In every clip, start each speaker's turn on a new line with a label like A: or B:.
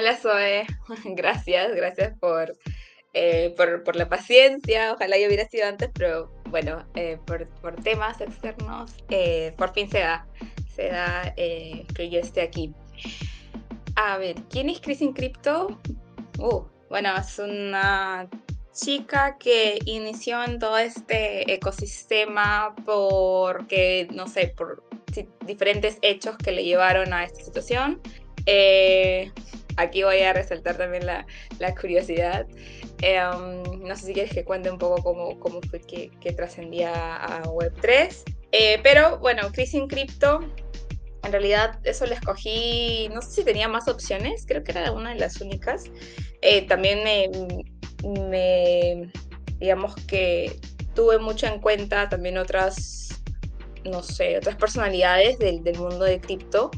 A: Hola Zoe, gracias, gracias por, eh, por, por, la paciencia. Ojalá yo hubiera sido antes, pero bueno, eh, por, por, temas externos, eh, por fin se da, se da que yo esté aquí. A ver, ¿quién es Chris in Crypto? Uh, bueno, es una chica que inició en todo este ecosistema porque, no sé, por diferentes hechos que le llevaron a esta situación. Eh, aquí voy a resaltar también la, la curiosidad. Em, no sé si quieres que cuente un poco cómo, cómo fue que, que trascendía a Web3. Eh, pero bueno, Chris in Crypto, en realidad eso lo escogí, no sé si tenía más opciones, creo que era una de las únicas. Eh, también me, me, digamos que tuve mucho en cuenta también otras, no sé, otras personalidades del, del mundo de cripto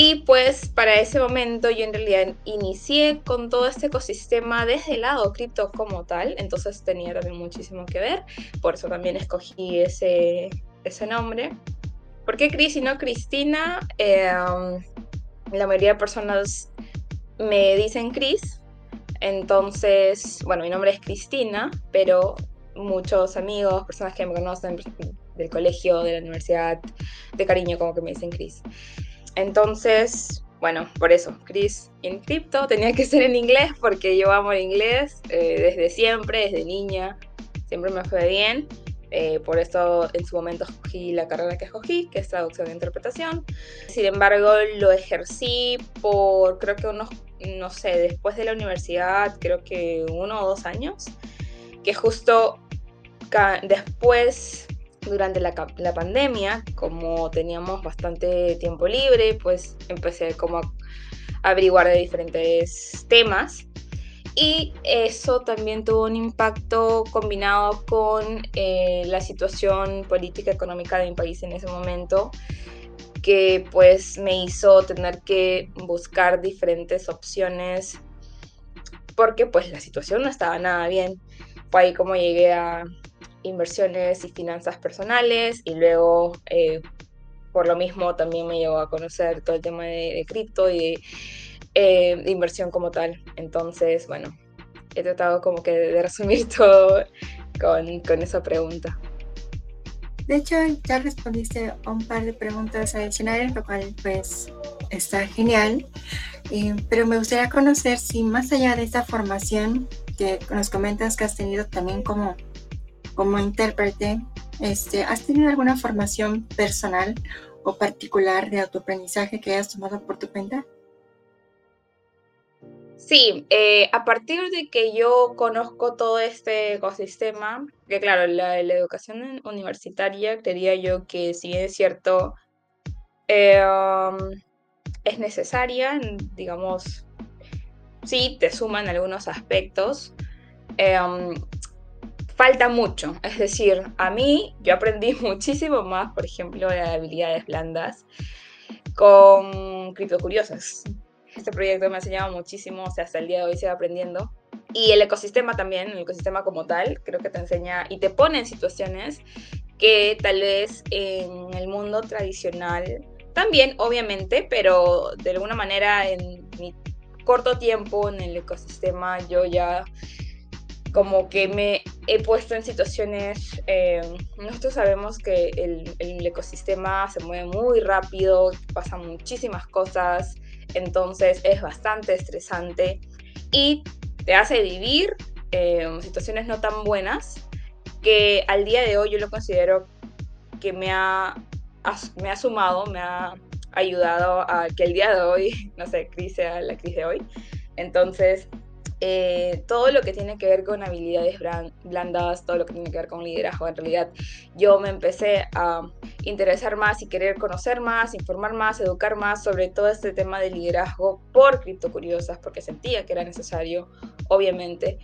A: y pues para ese momento yo en realidad inicié con todo este ecosistema desde el lado cripto como tal, entonces tenía también muchísimo que ver, por eso también escogí ese, ese nombre. ¿Por qué Cris y no Cristina? Em, la mayoría de personas me dicen Cris, entonces, bueno, mi nombre es Cristina, pero muchos amigos, personas que me conocen del colegio, de la universidad, de cariño, como que me dicen Cris. Entonces, bueno, por eso, Chris en cripto tenía que ser en inglés porque yo amo el inglés eh, desde siempre, desde niña, siempre me fue bien. Eh, por eso en su momento escogí la carrera que escogí, que es traducción e interpretación. Sin embargo, lo ejercí por creo que unos, no sé, después de la universidad, creo que uno o dos años, que justo después durante la, la, pandemia, como teníamos bastante tiempo libre, pues empecé como a averiguar de diferentes temas. Y eso también tuvo un impacto combinado con eh, la situación política económica de mi país en ese momento, que pues me hizo tener que buscar diferentes opciones porque pues la situación no estaba nada bien. Fue ahí como llegué a inversiones y finanzas personales y luego eh, por lo mismo también me llevó a conocer todo el tema de, cripto y eh, de, inversión como tal. Entonces, bueno, he tratado como que de, resumir todo con, con, esa pregunta.
B: De hecho, ya respondiste a un par de preguntas adicionales, lo cual pues está genial. Eh, pero me gustaría conocer si más allá de esta formación que nos comentas que has tenido también como como intérprete, este, ¿has tenido alguna formación personal o particular de autoaprendizaje que hayas tomado por tu cuenta?
A: Sí, eh, a partir de que yo conozco todo este ecosistema, que claro, la, educación universitaria, creía yo que si es cierto, um, es necesaria, digamos, sí, te suman algunos aspectos. Um, falta mucho. Es decir, a mí yo aprendí muchísimo más, por ejemplo, de habilidades blandas con criptocuriosas. Este proyecto me ha enseñado muchísimo, o sea, hasta el día de hoy sigo aprendiendo. Y el ecosistema también, el ecosistema como tal, creo que te enseña y te pone en situaciones que tal vez en el mundo tradicional también, obviamente, pero de alguna manera en mi corto tiempo en el ecosistema yo ya como que me he puesto en situaciones, eh, nosotros sabemos que el, el, ecosistema se mueve muy rápido, pasan muchísimas cosas, entonces es bastante estresante y te hace vivir eh, situaciones no tan buenas que al día de hoy yo lo considero que me ha, me ha sumado, me ha ayudado a que el día de hoy, no sé, crisis sea la crisis de hoy. Entonces, eh, todo lo que tiene que ver con habilidades blandas, todo lo que tiene que ver con liderazgo, en realidad yo me empecé a interesar más y querer conocer más, informar más, educar más sobre todo este tema de liderazgo por criptocuriosas, porque sentía que era necesario, obviamente.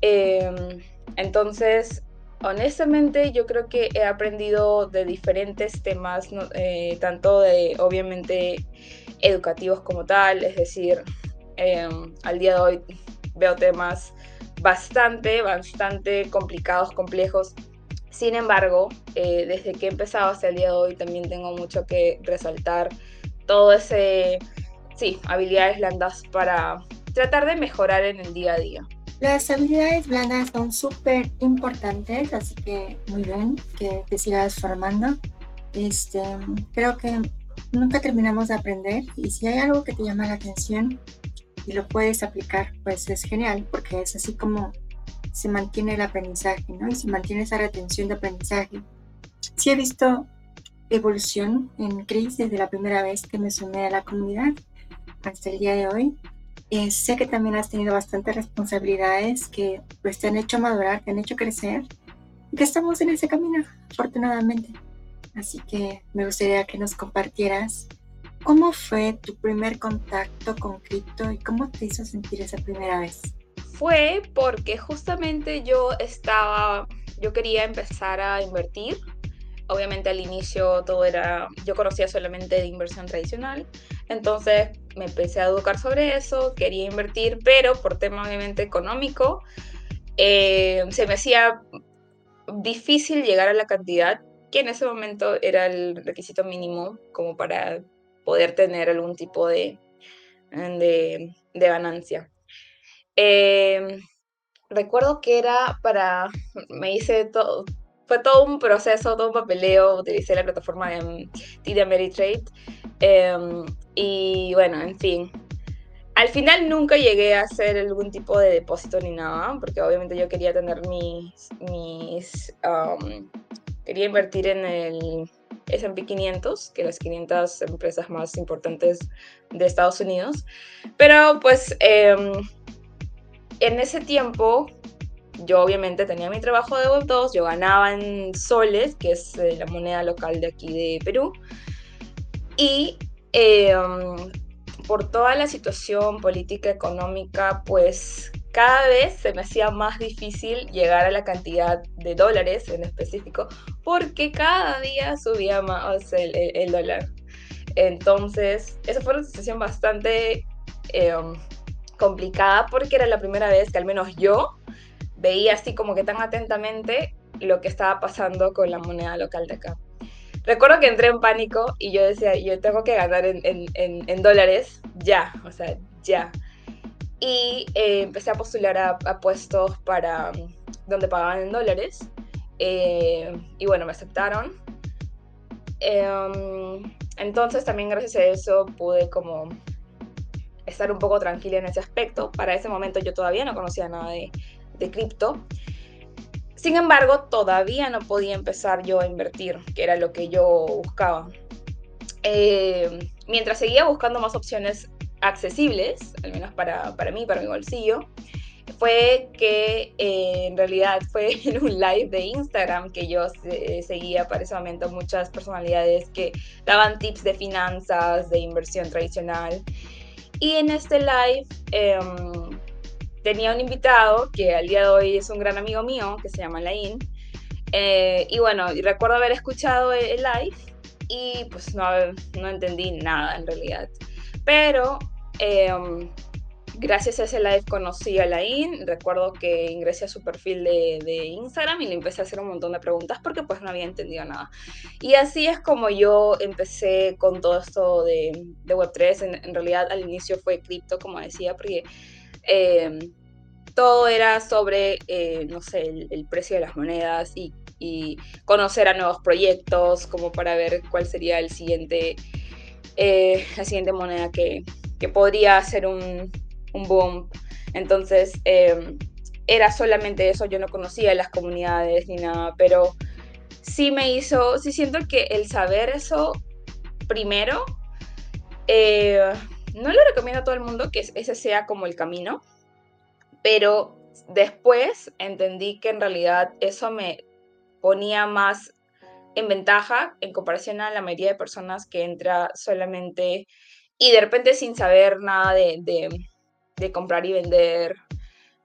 A: Em, entonces, honestamente, yo creo que he aprendido de diferentes temas, eh, tanto de, obviamente, educativos como tal, es decir, em, al día de hoy veo temas bastante, bastante complicados, complejos. Sin embargo, eh, desde que he empezado hasta el día de hoy también tengo mucho que resaltar todo ese sí, habilidades blandas para tratar de mejorar en el día a día.
B: Las habilidades blandas son súper importantes, así que muy bien que te sigas formando. Este, creo que nunca terminamos de aprender y si hay algo que te llama la atención y lo puedes aplicar, pues es genial, porque es así como se mantiene el aprendizaje, ¿no? Y se mantiene esa retención de aprendizaje. Sí he visto evolución en Cris desde la primera vez que me sumé a la comunidad hasta el día de hoy. Eh, sé que también has tenido bastantes responsabilidades que pues, te han hecho madurar, te han hecho crecer y que estamos en ese camino, afortunadamente. Así que me gustaría que nos compartieras cómo fue tu primer contacto con cripto y cómo te hizo sentir esa primera vez.
A: Fue porque justamente yo estaba, yo quería empezar a invertir obviamente al inicio todo era, yo conocía solamente de inversión tradicional, entonces me empecé a educar sobre eso, quería invertir, pero por tema obviamente económico, eh, se me hacía difícil llegar a la cantidad que en ese momento era el requisito mínimo como para poder tener algún tipo de, de, ganancia. Eh, recuerdo que era para, me hice todo, fue todo un proceso, todo un papeleo. Utilicé la plataforma de TD Ameritrade. Em, y bueno, en fin. Al final nunca llegué a hacer algún tipo de depósito ni nada, porque obviamente yo quería tener mis. mis quería invertir en el SP 500, que las 500 empresas más importantes de Estados Unidos. Pero pues em, en ese tiempo yo obviamente tenía mi trabajo de Web 2, yo ganaba en soles, que es eh, la moneda local de aquí de Perú, y em, por toda la situación política, económica, pues cada vez se me hacía más difícil llegar a la cantidad de dólares en específico, porque cada día subía más el, dólar. Entonces, esa fue una situación bastante em, complicada porque era la primera vez que al menos yo veía así como que tan atentamente lo que estaba pasando con la moneda local de acá. Recuerdo que entré en pánico y yo decía, yo tengo que ganar en, dólares ya, o sea, ya. Y eh, empecé a postular a, puestos para mm, donde pagaban en dólares. Eh, y bueno, me aceptaron. Em, entonces también gracias a eso pude como estar un poco tranquila en ese aspecto. Para ese momento yo todavía no conocía nada de, de cripto. Sin embargo, todavía no podía empezar yo a invertir, que era lo que yo buscaba. Eh, mientras seguía buscando más opciones accesibles, al menos para, para mí, para mi bolsillo, fue que eh, en realidad fue en un live de Instagram que yo seguía para ese momento muchas personalidades que daban tips de finanzas, de inversión tradicional. Y en este live em, tenía un invitado que al día de hoy es un gran amigo mío, que se llama Lain. Eh, y bueno, recuerdo haber escuchado el live y pues no, no entendí nada en realidad. Pero em, gracias a ese live conocí a Lain. Recuerdo que ingresé a su perfil de, de, Instagram y le empecé a hacer un montón de preguntas porque pues no había entendido nada. Y así es como yo empecé con todo esto de, de Web3. En, en, realidad al inicio fue cripto, como decía, porque Em, todo era sobre, eh, no sé, el, precio de las monedas y, conocer a nuevos proyectos, como para ver cuál sería el siguiente, eh, la siguiente moneda que, podría hacer un, boom. Entonces, em, era solamente eso, yo no conocía las comunidades ni nada, pero sí me hizo, sí siento que el saber eso primero eh, no lo recomiendo a todo el mundo que ese sea como el camino, pero después entendí que en realidad eso me ponía más en ventaja en comparación a la mayoría de personas que entra solamente y de repente sin saber nada de, comprar y vender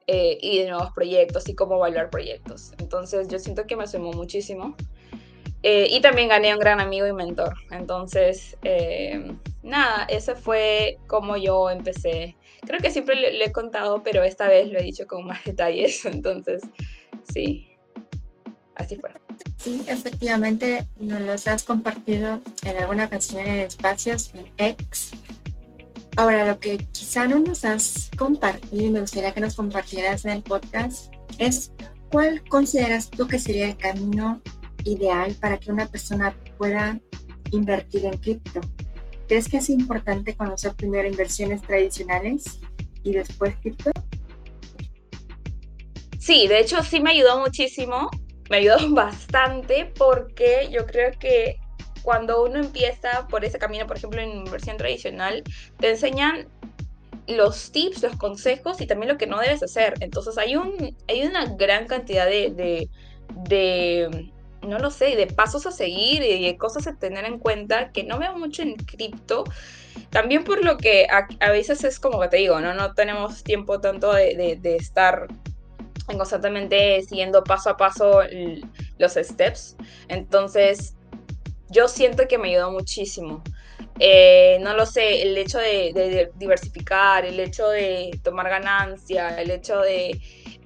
A: eh, y de nuevos proyectos y cómo evaluar proyectos. Entonces yo siento que me sumó muchísimo. Eh, y también gané un gran amigo y mentor. Entonces, eh, nada, eso fue como yo empecé. Creo que siempre le, he contado, pero esta vez lo he dicho con más detalles. Entonces, sí, así fue.
B: Sí, efectivamente, nos los has compartido en alguna ocasión en espacios en X. Ahora, lo que quizá no nos has compartido y me gustaría que nos compartieras en el podcast es cuál consideras tú que sería el camino ideal para que una persona pueda invertir en cripto. ¿Crees que es importante conocer primero inversiones tradicionales y después cripto?
A: Sí, de hecho sí me ayudó muchísimo, me ayudó bastante porque yo creo que cuando uno empieza por ese camino, por ejemplo, en inversión tradicional, te enseñan los tips, los consejos y también lo que no debes hacer. Entonces hay, un, hay una gran cantidad de, de, no lo sé, de pasos a seguir y de cosas a tener en cuenta que no veo mucho en cripto. También por lo que a, veces es como que te digo, ¿no? No tenemos tiempo tanto de, de estar constantemente siguiendo paso a paso los steps. Entonces, yo siento que me ayudó muchísimo. Eh, no lo sé, el hecho de, diversificar, el hecho de tomar ganancia, el hecho de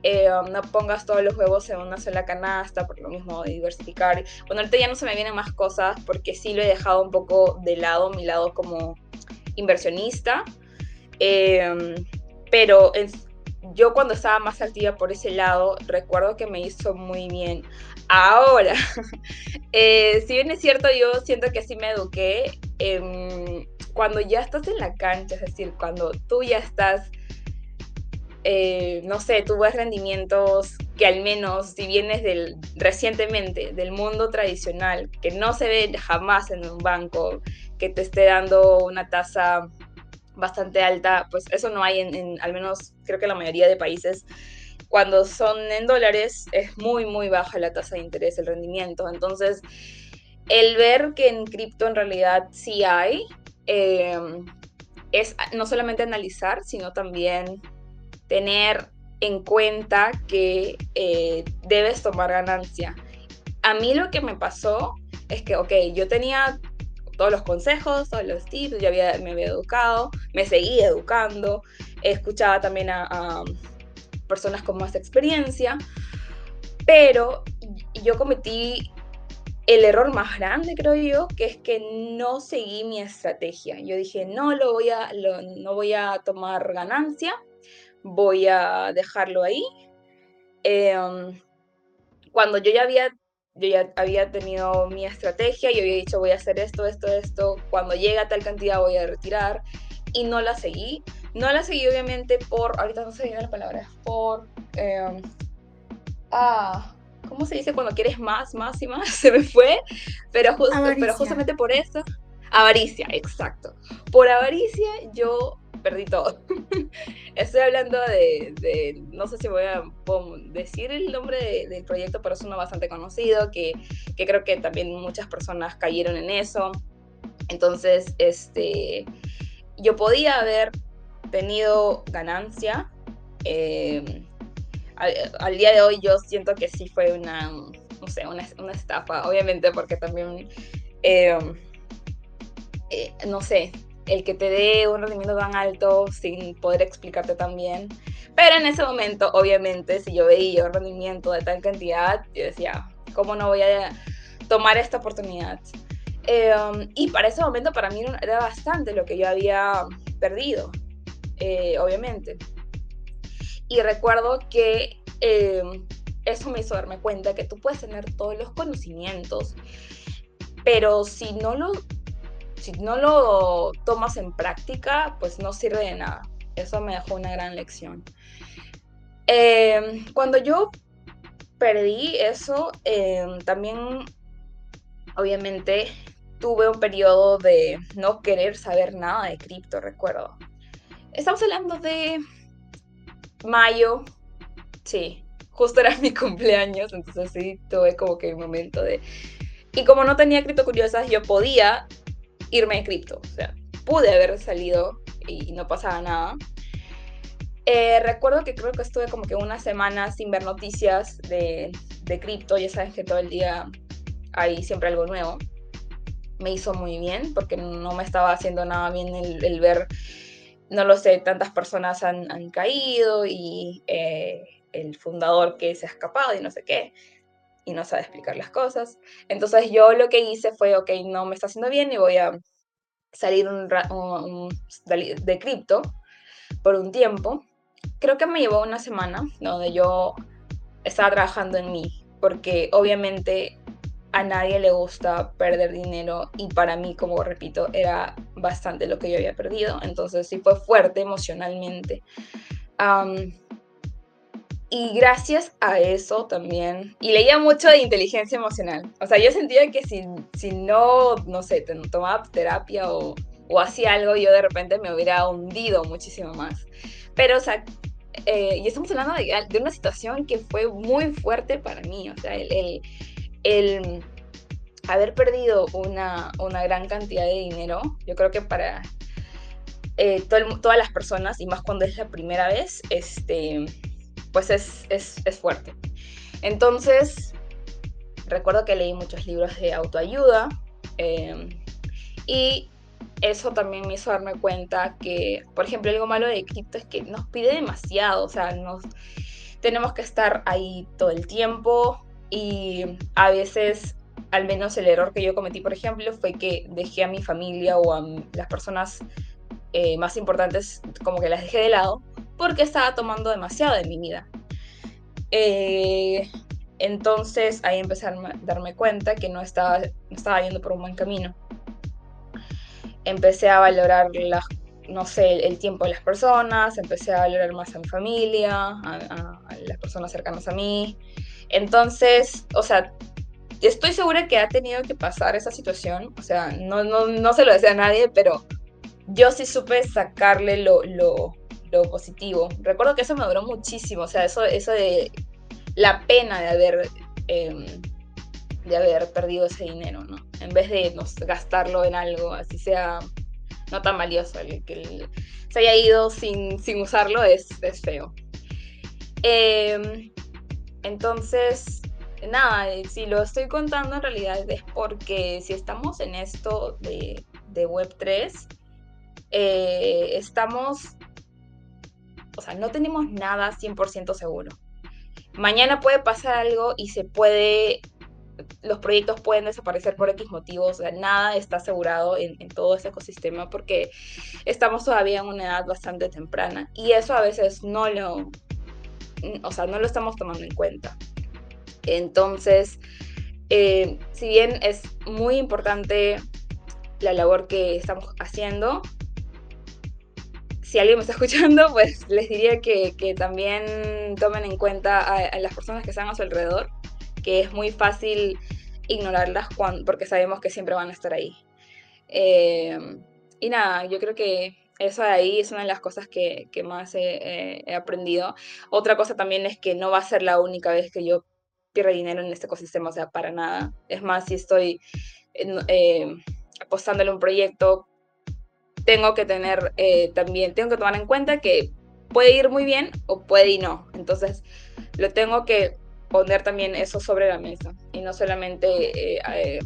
A: eh, um, no pongas todos los huevos en una sola canasta, por lo mismo de diversificar. Bueno, ahorita ya no se me vienen más cosas porque sí lo he dejado un poco de lado, mi lado como inversionista. Eh, pero yo cuando estaba más activa por ese lado, recuerdo que me hizo muy bien. Ahora, eh, si bien es cierto, yo siento que sí me eduqué, em, cuando ya estás en la cancha, es decir, cuando tú ya estás, eh, no sé, tú rendimientos que al menos, si vienes del, recientemente del mundo tradicional, que no se ve jamás en un banco, que te esté dando una tasa bastante alta, pues eso no hay en, al menos creo que la mayoría de países. Cuando son en dólares es muy, muy baja la tasa de interés, el rendimiento. Entonces, el ver que en cripto en realidad sí hay, em, es no solamente analizar, sino también tener en cuenta que eh, debes tomar ganancia. A mí lo que me pasó es que, ok, yo tenía todos los consejos, todos los tips, ya había, me había educado, me seguía educando, escuchaba también a, personas con más experiencia, pero yo cometí el error más grande, creo yo, que es que no seguí mi estrategia. Yo dije, no, lo voy a, no voy a tomar ganancia, voy a dejarlo ahí. Em, cuando yo ya había yo ya había tenido mi estrategia, yo había dicho voy a hacer esto, esto, esto, cuando llega tal cantidad voy a retirar y no la seguí. No la seguí obviamente por, ahorita no se viene la palabra, por, em, ah, ¿cómo se dice cuando quieres más, más y más? Se me fue, pero, pero justamente por eso, avaricia, exacto. Por avaricia yo perdí todo. Estoy hablando de, no sé si voy a decir el nombre del proyecto, pero es uno bastante conocido, que, creo que también muchas personas cayeron en eso. Entonces, este, yo podía haber tenido ganancia. Eh, al, día de hoy yo siento que sí fue una, no sé, una, estafa, obviamente, porque también, eh, eh, no sé, el que te dé un rendimiento tan alto sin poder explicarte tan bien. Pero en ese momento, obviamente, si yo veía un rendimiento de tal cantidad, yo decía, ¿cómo no voy a tomar esta oportunidad? Em, y para ese momento, para mí era bastante lo que yo había perdido, eh, obviamente. Y recuerdo que em, eso me hizo darme cuenta que tú puedes tener todos los conocimientos, pero si no lo si no lo tomas en práctica, pues no sirve de nada. Eso me dejó una gran lección. Em, cuando yo perdí eso, también obviamente tuve un periodo de no querer saber nada de cripto, recuerdo. Estamos hablando de mayo, sí, justo era mi cumpleaños, entonces sí, tuve como que un momento de... Y como no tenía cripto curiosas, yo podía irme de cripto. O sea, pude haber salido y no pasaba nada. Eh, recuerdo que creo que estuve como que una semana sin ver noticias de, de cripto. Ya sabes que todo el día hay siempre algo nuevo. Me hizo muy bien porque no me estaba haciendo nada bien el, ver, no lo sé, tantas personas han, han caído y eh, el fundador que se ha escapado y no sé qué y no sabe explicar las cosas. Entonces yo lo que hice fue, ok, no me está haciendo bien y voy a salir un, de cripto por un tiempo. Creo que me llevó una semana donde yo estaba trabajando en mí, porque obviamente a nadie le gusta perder dinero y para mí, como repito, era bastante lo que yo había perdido, entonces sí fue fuerte emocionalmente. y gracias a eso también, y leía mucho de inteligencia emocional, o sea, yo sentía que si, si no, no sé, tomaba terapia o, o hacía algo, yo de repente me hubiera hundido muchísimo más. Pero, o sea, eh, y estamos hablando de, una situación que fue muy fuerte para mí, o sea, el el haber perdido una, una, gran cantidad de dinero, yo creo que para eh, todas las personas, y más cuando es la primera vez, este, pues es, es, es fuerte. Entonces, recuerdo que leí muchos libros de autoayuda em, y eso también me hizo darme cuenta que, por ejemplo, algo malo de cripto es que nos pide demasiado, o sea, nos, tenemos que estar ahí todo el tiempo, y a veces, al menos el error que yo cometí, por ejemplo, fue que dejé a mi familia o a las personas eh, más importantes, como que las dejé de lado, porque estaba tomando demasiado de mi vida. Eh, entonces ahí empecé a darme cuenta que no estaba, no estaba yendo por un buen camino. Empecé a valorar las no sé, el tiempo de las personas, empecé a valorar más a mi familia, a, a las personas cercanas a mí, entonces, o sea, estoy segura que ha tenido que pasar esa situación, o sea, no, no, no se lo decía a nadie, pero yo sí supe sacarle lo, lo, lo, positivo. Recuerdo que eso me duró muchísimo, o sea, eso, eso de la pena de haber, em, de haber perdido ese dinero, ¿no? En vez de gastarlo en algo, así sea no tan valioso, que se haya ido sin, sin usarlo es, es feo. Eh, entonces, nada, eh, si lo estoy contando en realidad es porque si estamos en esto de, Web3, eh, estamos, o sea, no tenemos nada 100% seguro. Mañana puede pasar algo y se puede, los proyectos pueden desaparecer por X motivos, o sea, nada está asegurado en, en todo ese ecosistema porque estamos todavía en una edad bastante temprana y eso a veces no lo, o sea, no lo estamos tomando en cuenta. Entonces, eh, si bien es muy importante la labor que estamos haciendo, si alguien me está escuchando, pues les diría que, también tomen en cuenta a, las personas que están a su alrededor, que es muy fácil ignorarlas porque sabemos que siempre van a estar ahí. Eh, y nada, yo creo que eso de ahí es una de las cosas que, más he, aprendido. Otra cosa también es que no va a ser la única vez que yo pierda dinero en este ecosistema, o sea, para nada. Es más, si estoy eh, apostándole un proyecto, tengo que tener eh, también, tengo que tomar en cuenta que puede ir muy bien o puede ir no. Entonces, lo tengo que poner también eso sobre la mesa y no solamente eh,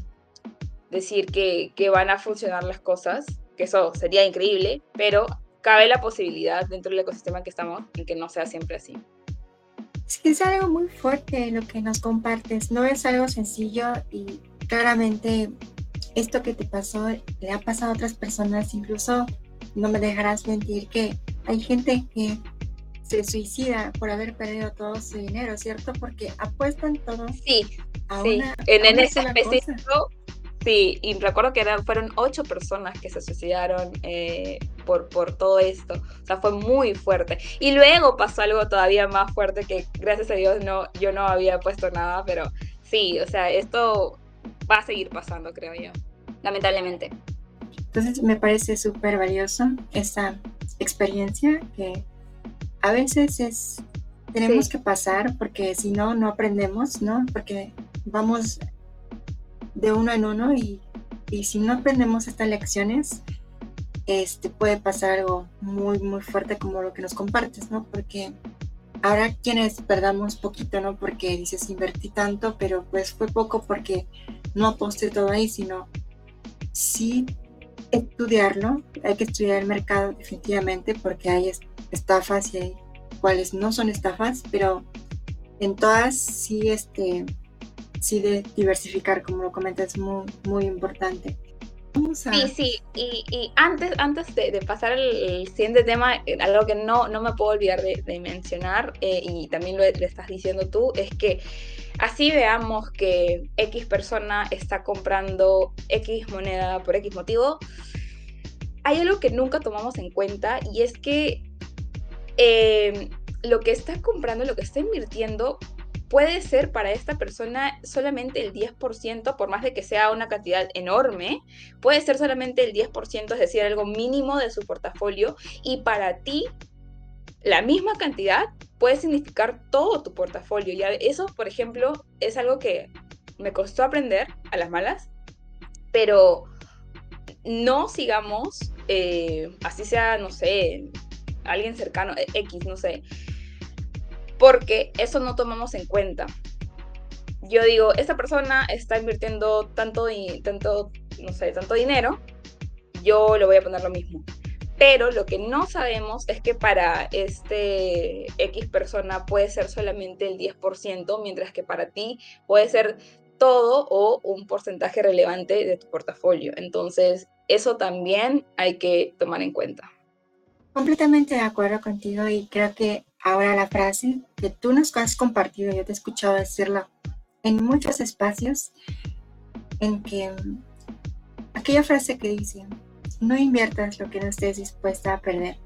A: decir que, que van a funcionar las cosas, que eso sería increíble, pero cabe la posibilidad dentro del ecosistema que estamos en que no sea siempre así.
B: Sí, es algo muy fuerte lo que nos compartes, no es algo sencillo y claramente esto que te pasó le ha pasado a otras personas, incluso no me dejarás mentir que hay gente que se suicida por haber perdido todo su dinero, ¿cierto? Porque apuestan todo
A: sí, a sí. Una, en, en ese específico Sí, y recuerdo que eran, fueron ocho personas que se suicidaron eh, por, por todo esto. O sea, fue muy fuerte. Y luego pasó algo todavía más fuerte que gracias a Dios no, yo no había puesto nada, pero sí, o sea, esto va a seguir pasando, creo yo, lamentablemente.
B: Entonces me parece súper valioso esa experiencia que a veces es tenemos que pasar porque si no, no aprendemos, ¿no? Porque vamos de uno en uno y, si no aprendemos estas lecciones, este, puede pasar algo muy, muy fuerte como lo que nos compartes, ¿no? Porque ahora quienes perdamos poquito, ¿no? Porque dices, invertí tanto, pero pues fue poco porque no aposté todo ahí, sino sí estudiarlo, hay que estudiar el mercado definitivamente porque hay estafas y hay cuales no son estafas, pero en todas sí este, sí de diversificar, como lo comentas, es muy, muy importante.
A: Sí, sí, y, antes, antes de, pasar al siguiente tema, eh, algo que no, no me puedo olvidar de, mencionar, eh, y también lo, lo, estás diciendo tú, es que así veamos que X persona está comprando X moneda por X motivo, hay algo que nunca tomamos en cuenta y es que eh, lo que está comprando, lo que está invirtiendo, puede ser para esta persona solamente el 10%, por más de que sea una cantidad enorme, puede ser solamente el 10%, es decir, algo mínimo de su portafolio, y para ti la misma cantidad puede significar todo tu portafolio. Y eso, por ejemplo, es algo que me costó aprender a las malas, pero no sigamos, eh, así sea, no sé, alguien cercano, X, no sé, porque eso no tomamos en cuenta. Yo digo, esta persona está invirtiendo tanto, tanto, no sé, tanto dinero, yo le voy a poner lo mismo. Pero lo que no sabemos es que para este X persona puede ser solamente el 10%, mientras que para ti puede ser todo o un porcentaje relevante de tu portafolio. Entonces, eso también hay que tomar en cuenta.
B: Completamente de acuerdo contigo y creo que ahora la frase que tú nos has compartido, yo te he escuchado decirlo en muchos espacios, en que aquella frase que dice, no inviertas lo que no estés dispuesta a perder,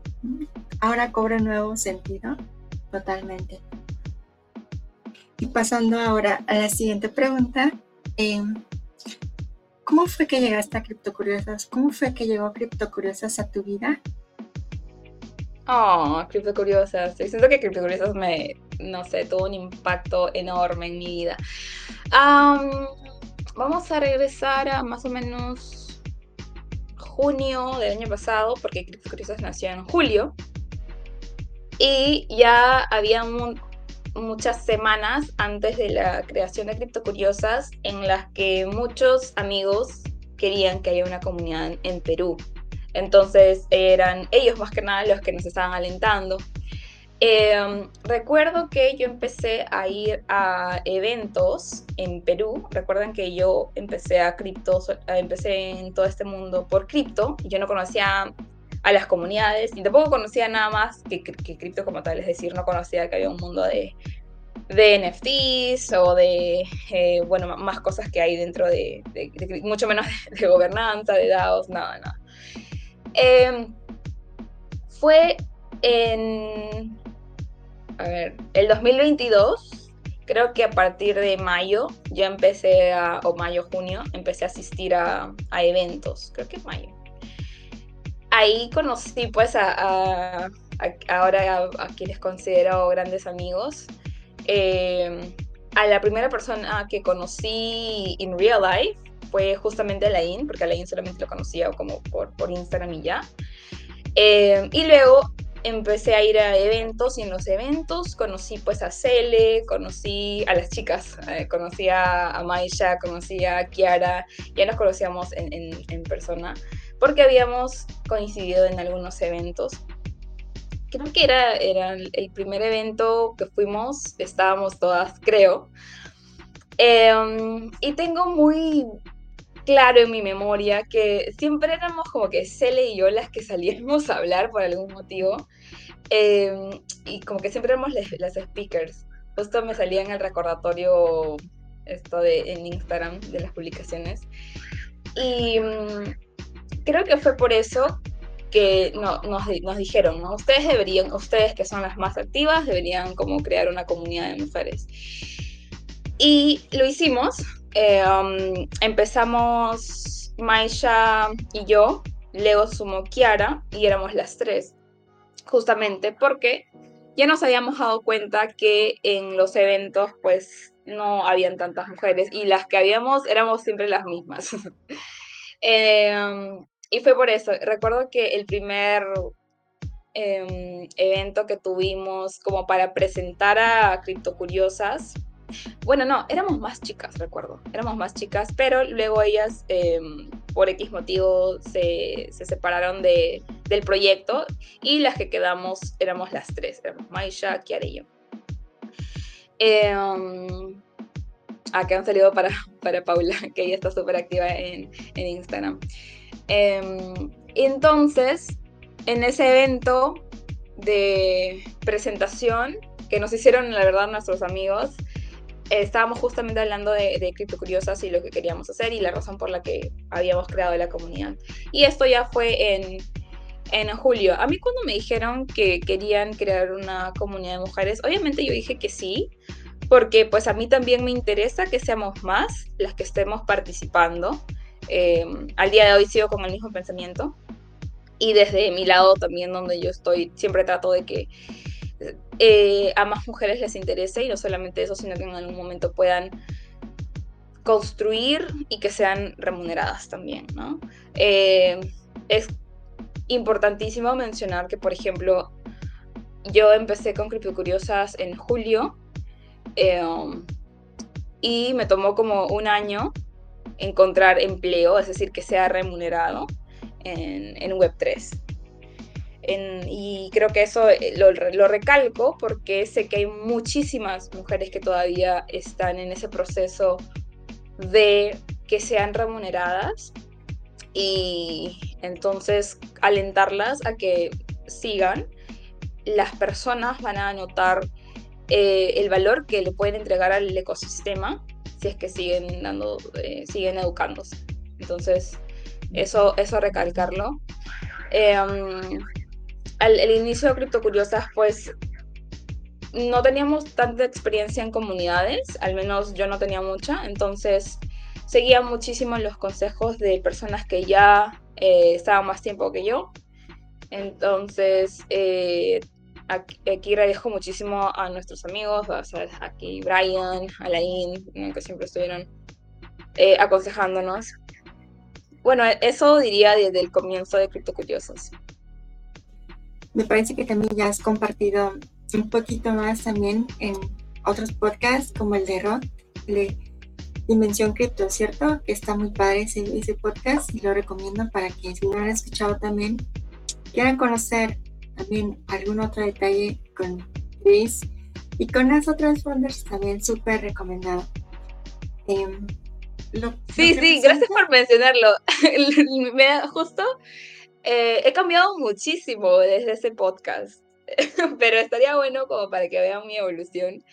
B: ahora cobra nuevo sentido totalmente. Y pasando ahora a la siguiente pregunta, em, ¿cómo fue que llegaste a Criptocuriosas? ¿Cómo fue que llegó Criptocuriosas a tu vida?
A: Oh, Criptocuriosas. Siento que Criptocuriosas me, no sé, tuvo un impacto enorme en mi vida. vamos a regresar a más o menos junio del año pasado, porque Criptocuriosas nació en julio. Y ya había muchas semanas antes de la creación de Criptocuriosas en las que muchos amigos querían que haya una comunidad en Perú. Entonces eran ellos más que nada los que nos estaban alentando. Em, recuerdo que yo empecé a ir a eventos en Perú. Recuerden que yo empecé a cripto, empecé en todo este mundo por cripto. Yo no conocía a las comunidades y tampoco conocía nada más que, cripto como tal. Es decir, no conocía que había un mundo de, de NFTs o de, eh, bueno, más cosas que hay dentro de, mucho menos de, gobernanza, de DAOs, nada, nada. Em, fue en, a ver, el 2022, creo que a partir de mayo, ya empecé a, o mayo, junio, empecé a asistir a, eventos, creo que es mayo. Ahí conocí pues a, ahora a, quienes considero grandes amigos. Em, a la primera persona que conocí en real life fue justamente Alain, porque Alain solamente lo conocía como por, por Instagram y ya. Eh, y luego empecé a ir a eventos y en los eventos conocí pues a Cele, conocí a las chicas, eh, conocí a, Maisha, conocí a Kiara, ya nos conocíamos en, persona porque habíamos coincidido en algunos eventos. Creo que era, era el primer evento que fuimos, estábamos todas, creo. Em, y tengo muy, claro en mi memoria que siempre éramos como que Cele y yo las que salíamos a hablar por algún motivo. Em, y como que siempre éramos las, speakers. Justo me salía en el recordatorio esto de, en Instagram de las publicaciones. Y mm, creo que fue por eso que no, nos, nos, dijeron, ¿no? Ustedes deberían, ustedes que son las más activas, deberían como crear una comunidad de mujeres. Y lo hicimos, eh, um, empezamos Maisha y yo, luego sumó Kiara y éramos las tres, justamente porque ya nos habíamos dado cuenta que en los eventos pues no habían tantas mujeres y las que habíamos éramos siempre las mismas. Em, y fue por eso, recuerdo que el primer em, evento que tuvimos como para presentar a Criptocuriosas bueno, no, éramos más chicas, recuerdo. Éramos más chicas, pero luego ellas, em, por X motivo, se, separaron de, del proyecto y las que quedamos éramos las tres, éramos Maisha, Kiara y yo. Ah, que han salido para, para Paula, que ella está súper activa en, en Instagram. Em, entonces, en ese evento de presentación que nos hicieron, la verdad, nuestros amigos, estábamos justamente hablando de, de Cripto Curiosas y lo que queríamos hacer y la razón por la que habíamos creado la comunidad. Y esto ya fue en, en julio. A mí cuando me dijeron que querían crear una comunidad de mujeres, obviamente yo dije que sí, porque pues a mí también me interesa que seamos más las que estemos participando. Eh, al día de hoy sigo con el mismo pensamiento y desde mi lado también donde yo estoy siempre trato de que eh, a más mujeres les interese y no solamente eso, sino que en algún momento puedan construir y que sean remuneradas también, ¿no? Eh, es importantísimo mencionar que, por ejemplo, yo empecé con Curiosas en julio em, y me tomó como un año encontrar empleo, es decir, que sea remunerado en, en Web3 y creo que eso eh, lo, lo, recalco porque sé que hay muchísimas mujeres que todavía están en ese proceso de que sean remuneradas y entonces alentarlas a que sigan. Las personas van a notar eh, el valor que le pueden entregar al ecosistema si es que siguen dando, eh, siguen educándose. Entonces, eso, eso recalcarlo. Em, al el inicio de Cripto Curiosas, pues no teníamos tanta experiencia en comunidades, al menos yo no tenía mucha, entonces seguía muchísimo los consejos de personas que ya eh, estaban más tiempo que yo. Entonces, eh, aquí, agradezco muchísimo a nuestros amigos, o sea, aquí Brian, Alain, que siempre estuvieron eh, aconsejándonos. Bueno, eso diría desde el comienzo de Cripto Curiosos
B: me parece que también ya has compartido un poquito más también en otros podcasts como el de Rod, de Dimensión Cripto, ¿cierto? Que está muy padre ese, podcast y lo recomiendo para que si no lo han escuchado también quieran conocer también algún otro detalle con Chris y con las otras founders también súper recomendado.
A: Em, sí, sí, gracias por mencionarlo. me da justo eh, he cambiado muchísimo desde ese podcast, pero estaría bueno como para que vean mi evolución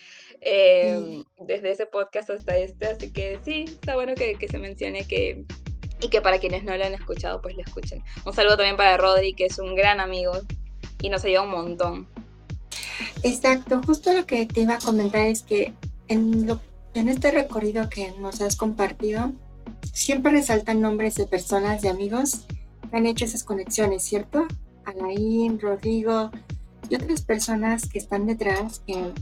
A: em, desde ese podcast hasta este, así que sí, está bueno que, se mencione que, y que para quienes no lo han escuchado, pues lo escuchen. Un saludo también para Rodri, que es un gran amigo y nos ayuda un montón.
B: Exacto, justo lo que te iba a comentar es que en, lo, en este recorrido que nos has compartido, siempre resaltan nombres de personas, de amigos han hecho esas conexiones, ¿cierto? Alain, Rodrigo y otras personas que están detrás que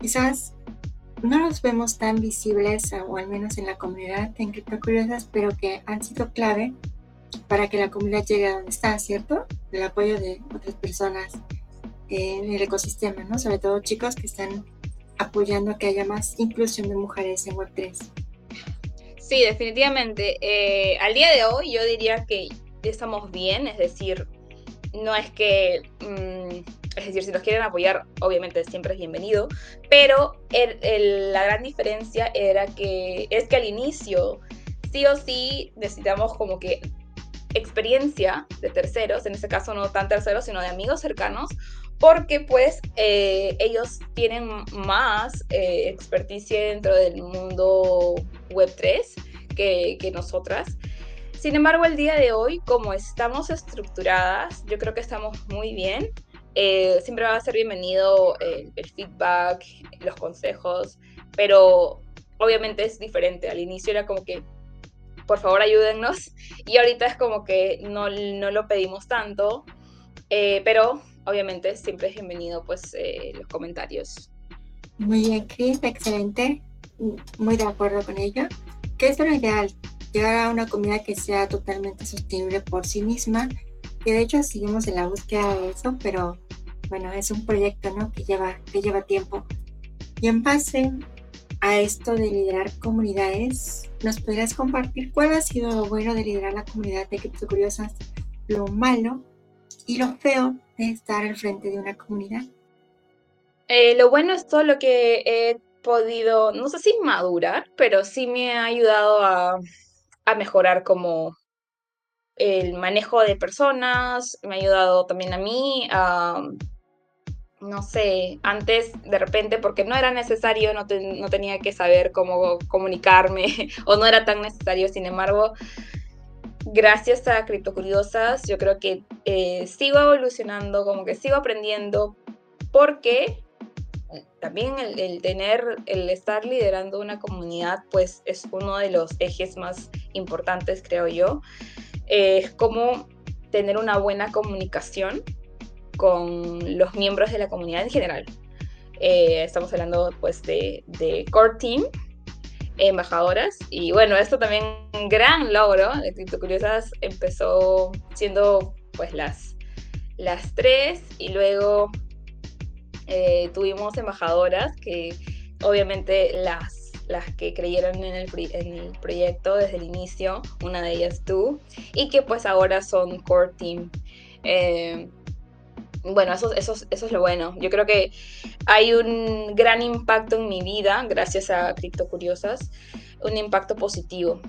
B: quizás no los vemos tan visibles, o al menos en la comunidad en Cripto Curiosas, pero que han sido clave para que la comunidad llegue a donde está, ¿cierto? El apoyo de otras personas en el ecosistema, ¿no? Sobre todo chicos que están apoyando a que haya más inclusión de mujeres en Web3.
A: Sí, definitivamente. Eh, al día de hoy yo diría que estamos bien, es decir, no es que, mm, es decir, si nos quieren apoyar, obviamente siempre es bienvenido, pero la gran diferencia era que es que al inicio sí o sí necesitamos como que experiencia de terceros, en este caso no tan terceros, sino de amigos cercanos, porque pues eh, ellos tienen más eh, experticia dentro del mundo web 3 que, que nosotras. Sin embargo, el día de hoy, como estamos estructuradas, yo creo que estamos muy bien. Eh, siempre va a ser bienvenido el, feedback, los consejos, pero obviamente es diferente. Al inicio era como que, por favor, ayúdennos, y ahorita es como que no, no lo pedimos tanto, eh, pero obviamente siempre es bienvenido pues eh, los comentarios.
B: Muy bien, Chris, excelente. Muy de acuerdo con ello. ¿Qué es lo ideal? Llegar a una comunidad que sea totalmente sostenible por sí misma, que de hecho seguimos en la búsqueda de eso, pero bueno, es un proyecto ¿no? que, lleva, que lleva tiempo. Y en base a esto de liderar comunidades, ¿nos podrías compartir cuál ha sido lo bueno de liderar la comunidad de Cripto Curiosas, lo malo y lo feo de estar al frente de una comunidad?
A: Eh, lo bueno es todo lo que he podido, no sé si madurar, pero sí me ha ayudado a, a mejorar como el manejo de personas, me ha ayudado también a mí a, no sé, antes de repente, porque no era necesario, no, no tenía que saber cómo comunicarme o no era tan necesario, sin embargo, gracias a Criptocuriosas, yo creo que eh, sigo evolucionando, como que sigo aprendiendo, porque también el, tener, el estar liderando una comunidad, pues es uno de los ejes más importantes, creo yo. es como tener una buena comunicación con los miembros de la comunidad en general. Eh, estamos hablando pues de, Core Team, embajadoras. Y bueno, esto también un gran logro de Curiosas empezó siendo pues las, las tres y luego eh, tuvimos embajadoras que obviamente las, las que creyeron en el, proyecto desde el inicio, una de ellas tú, y que pues ahora son core team. Eh, bueno, eso, eso, eso es lo bueno. Yo creo que hay un gran impacto en mi vida gracias a Cripto Curiosas, un impacto positivo.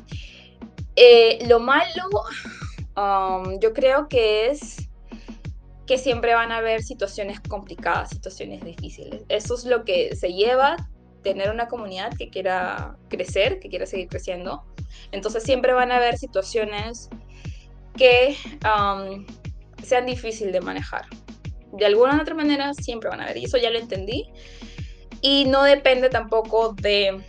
A: Eh, lo malo, um, yo creo que es que siempre van a haber situaciones complicadas, situaciones difíciles. Eso es lo que se lleva tener una comunidad que quiera crecer, que quiera seguir creciendo. Entonces siempre van a haber situaciones que sean difíciles de manejar de alguna u otra manera siempre van a haber, y eso ya lo entendí. Y no depende tampoco de,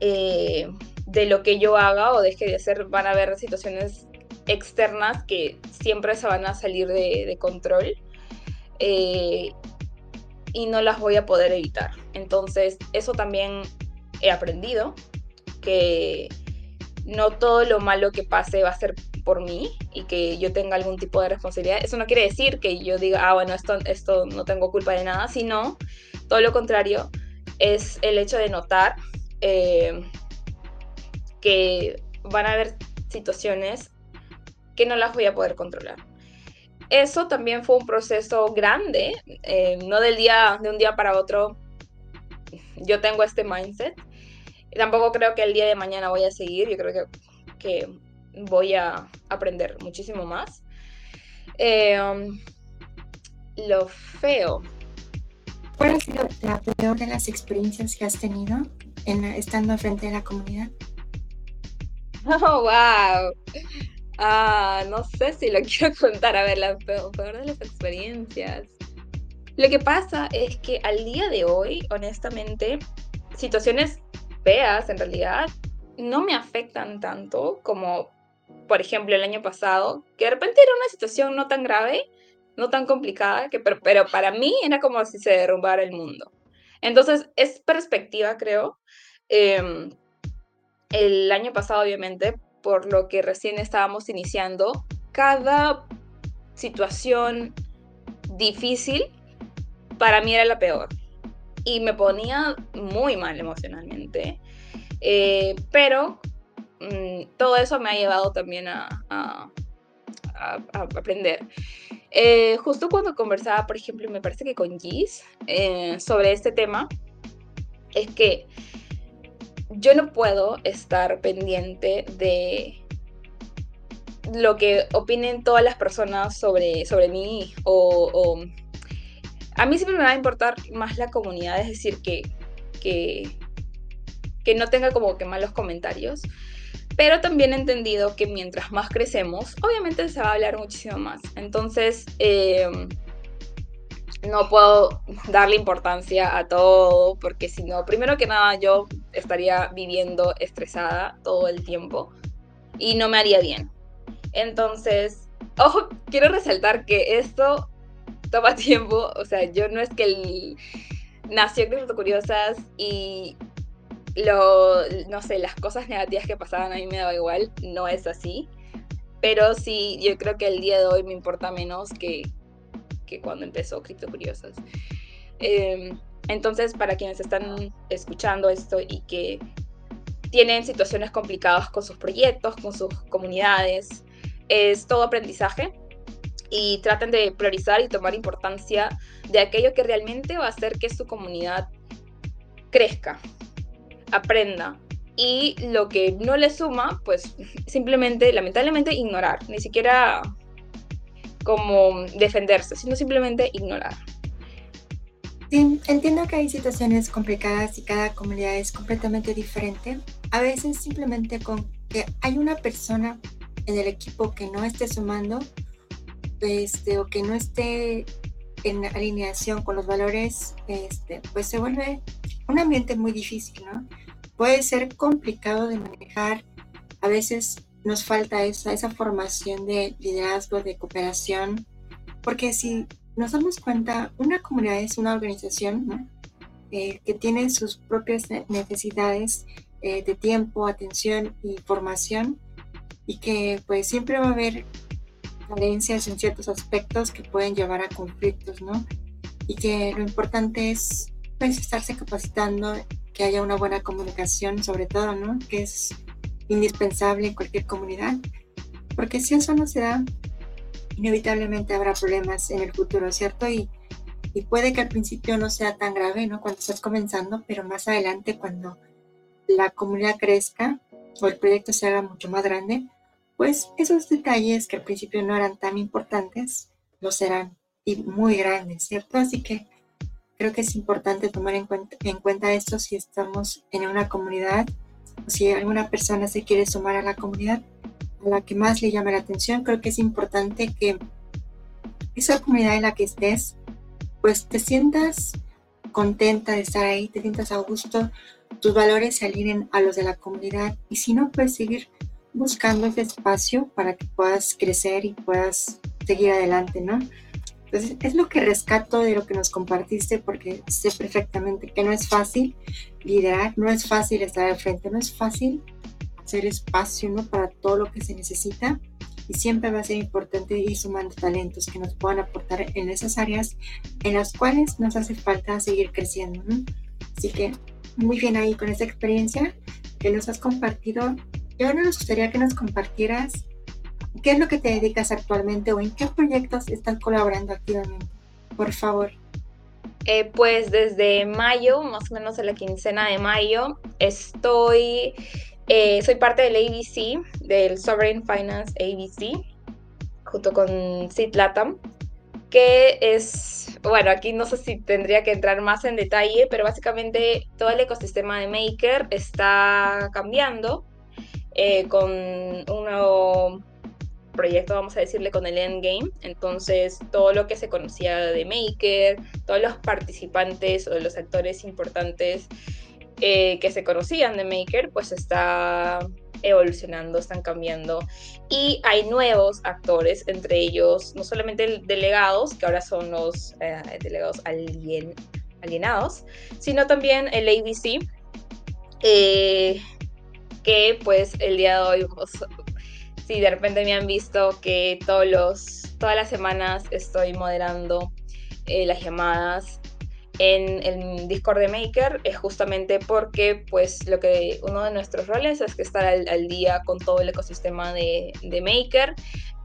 A: eh, de lo que yo haga o deje de hacer, van a haber situaciones externas que siempre se van a salir de, control eh, y no las voy a poder evitar. Entonces, eso también he aprendido, que no todo lo malo que pase va a ser por mí y que yo tenga algún tipo de responsabilidad. Eso no quiere decir que yo diga, ah, bueno, esto, esto no tengo culpa de nada, sino todo lo contrario, es el hecho de notar eh, que van a haber situaciones que no las voy a poder controlar. Eso también fue un proceso grande, eh, no del día, de un día para otro. Yo tengo este mindset. Tampoco creo que el día de mañana voy a seguir. Yo creo que, que voy a aprender muchísimo más. Eh, um, lo feo.
B: ¿Cuál ha sido la peor de las experiencias que has tenido en, estando frente a la comunidad?
A: Oh, wow. Ah, no sé si lo quiero contar. A ver, la peor, de las experiencias. Lo que pasa es que al día de hoy, honestamente, situaciones feas en realidad no me afectan tanto como por ejemplo, el año pasado, que de repente era una situación no tan grave, no tan complicada, que, pero, para mí era como si se derrumbara el mundo. Entonces, es perspectiva, creo. Em, el año pasado, obviamente, por lo que recién estábamos iniciando, cada situación difícil para mí era la peor. Y me ponía muy mal emocionalmente. Eh, pero Mm, todo eso me ha llevado también a, aprender. Eh, justo cuando conversaba, por ejemplo, me parece que con Gis eh, sobre este tema, es que yo no puedo estar pendiente de lo que opinen todas las personas sobre, sobre mí o, a mí siempre me va a importar más la comunidad, es decir, que, que, que no tenga como que malos comentarios pero también he entendido que mientras más crecemos, obviamente se va a hablar muchísimo más. Entonces, eh, no puedo darle importancia a todo, porque si no, primero que nada, yo estaría viviendo estresada todo el tiempo y no me haría bien. Entonces, ojo, quiero resaltar que esto toma tiempo, o sea, yo no es que el... nació en Curiosas y lo, no sé, las cosas negativas que pasaban a mí me daba igual, no es así. Pero sí, yo creo que el día de hoy me importa menos que, que cuando empezó Cripto Curiosas. Em, entonces, para quienes están escuchando esto y que tienen situaciones complicadas con sus proyectos, con sus comunidades, es todo aprendizaje y traten de priorizar y tomar importancia de aquello que realmente va a hacer que su comunidad crezca, aprenda. Y lo que no le suma, pues simplemente, lamentablemente, ignorar. Ni siquiera como defenderse, sino simplemente ignorar.
B: Sí, entiendo que hay situaciones complicadas y cada comunidad es completamente diferente. A veces simplemente con que hay una persona en el equipo que no esté sumando este, o que no esté en alineación con los valores, este, pues se vuelve un ambiente muy difícil, ¿no? Puede ser complicado de manejar, a veces nos falta esa, esa formación de liderazgo, de cooperación, porque si nos damos cuenta, una comunidad es una organización eh, que tiene sus propias necesidades eh, de tiempo, atención y formación, y que pues siempre va a haber carencias en ciertos aspectos que pueden llevar a conflictos, ¿no? Y que lo importante es pues estarse capacitando, que haya una buena comunicación sobre todo, ¿no? Que es indispensable en cualquier comunidad, porque si eso no se da, inevitablemente habrá problemas en el futuro, ¿cierto? Y, y puede que al principio no sea tan grave, ¿no? Cuando estás comenzando, pero más adelante cuando la comunidad crezca o el proyecto se haga mucho más grande, pues esos detalles que al principio no eran tan importantes, lo serán y muy grandes, ¿cierto? Así que creo que es importante tomar en cuenta, en cuenta esto si estamos en una comunidad si alguna persona se quiere sumar a la comunidad a la que más le llame la atención. Creo que es importante que esa comunidad en la que estés, pues te sientas contenta de estar ahí, te sientas a gusto, tus valores se alineen a los de la comunidad y si no, puedes seguir buscando ese espacio para que puedas crecer y puedas seguir adelante, ¿no? Entonces, es lo que rescato de lo que nos compartiste porque sé perfectamente que no es fácil liderar, no es fácil estar al frente, no es fácil hacer espacio. Para todo lo que se necesita y siempre va a ser importante ir sumando talentos que nos puedan aportar en esas áreas en las cuales nos hace falta seguir creciendo, ¿no? Así que muy bien ahí con esa experiencia que nos has compartido y ahora nos gustaría que nos compartieras qué es lo que te dedicas actualmente o en qué proyectos estás colaborando activamente. Por favor.
A: Eh, pues desde mayo, más o menos a la quincena de mayo, estoy, eh, soy parte del ABC, del Sovereign Finance ABC, junto con Sid Latam, que es, bueno, aquí no sé si tendría que entrar más en detalle, pero básicamente todo el ecosistema de Maker está cambiando eh, con un nuevo proyecto, vamos a decirle, con el Endgame. Entonces, todo lo que se conocía de Maker, todos los participantes o los actores importantes eh, que se conocían de Maker, pues está evolucionando, están cambiando. Y hay nuevos actores, entre ellos no solamente delegados, que ahora son los eh, delegados alien, alienados, sino también el ABC. Eh, que pues el día de hoy, si de repente me han visto que todos los, todas las semanas estoy moderando eh, las llamadas en el Discord de Maker es justamente porque pues lo que uno de nuestros roles es que estar al, día con todo el ecosistema de, de, Maker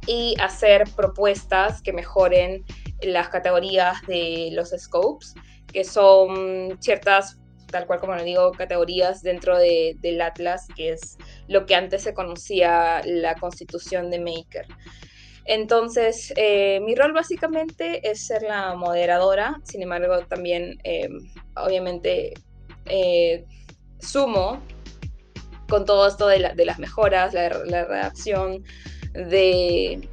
A: y hacer propuestas que mejoren las categorías de los scopes, que son ciertas tal cual como lo digo, categorías dentro de, del Atlas, que es lo que antes se conocía la constitución de Maker. Entonces, eh, mi rol básicamente es ser la moderadora, sin embargo, también, eh, obviamente, eh, sumo con todo esto de, las mejoras, la, redacción de,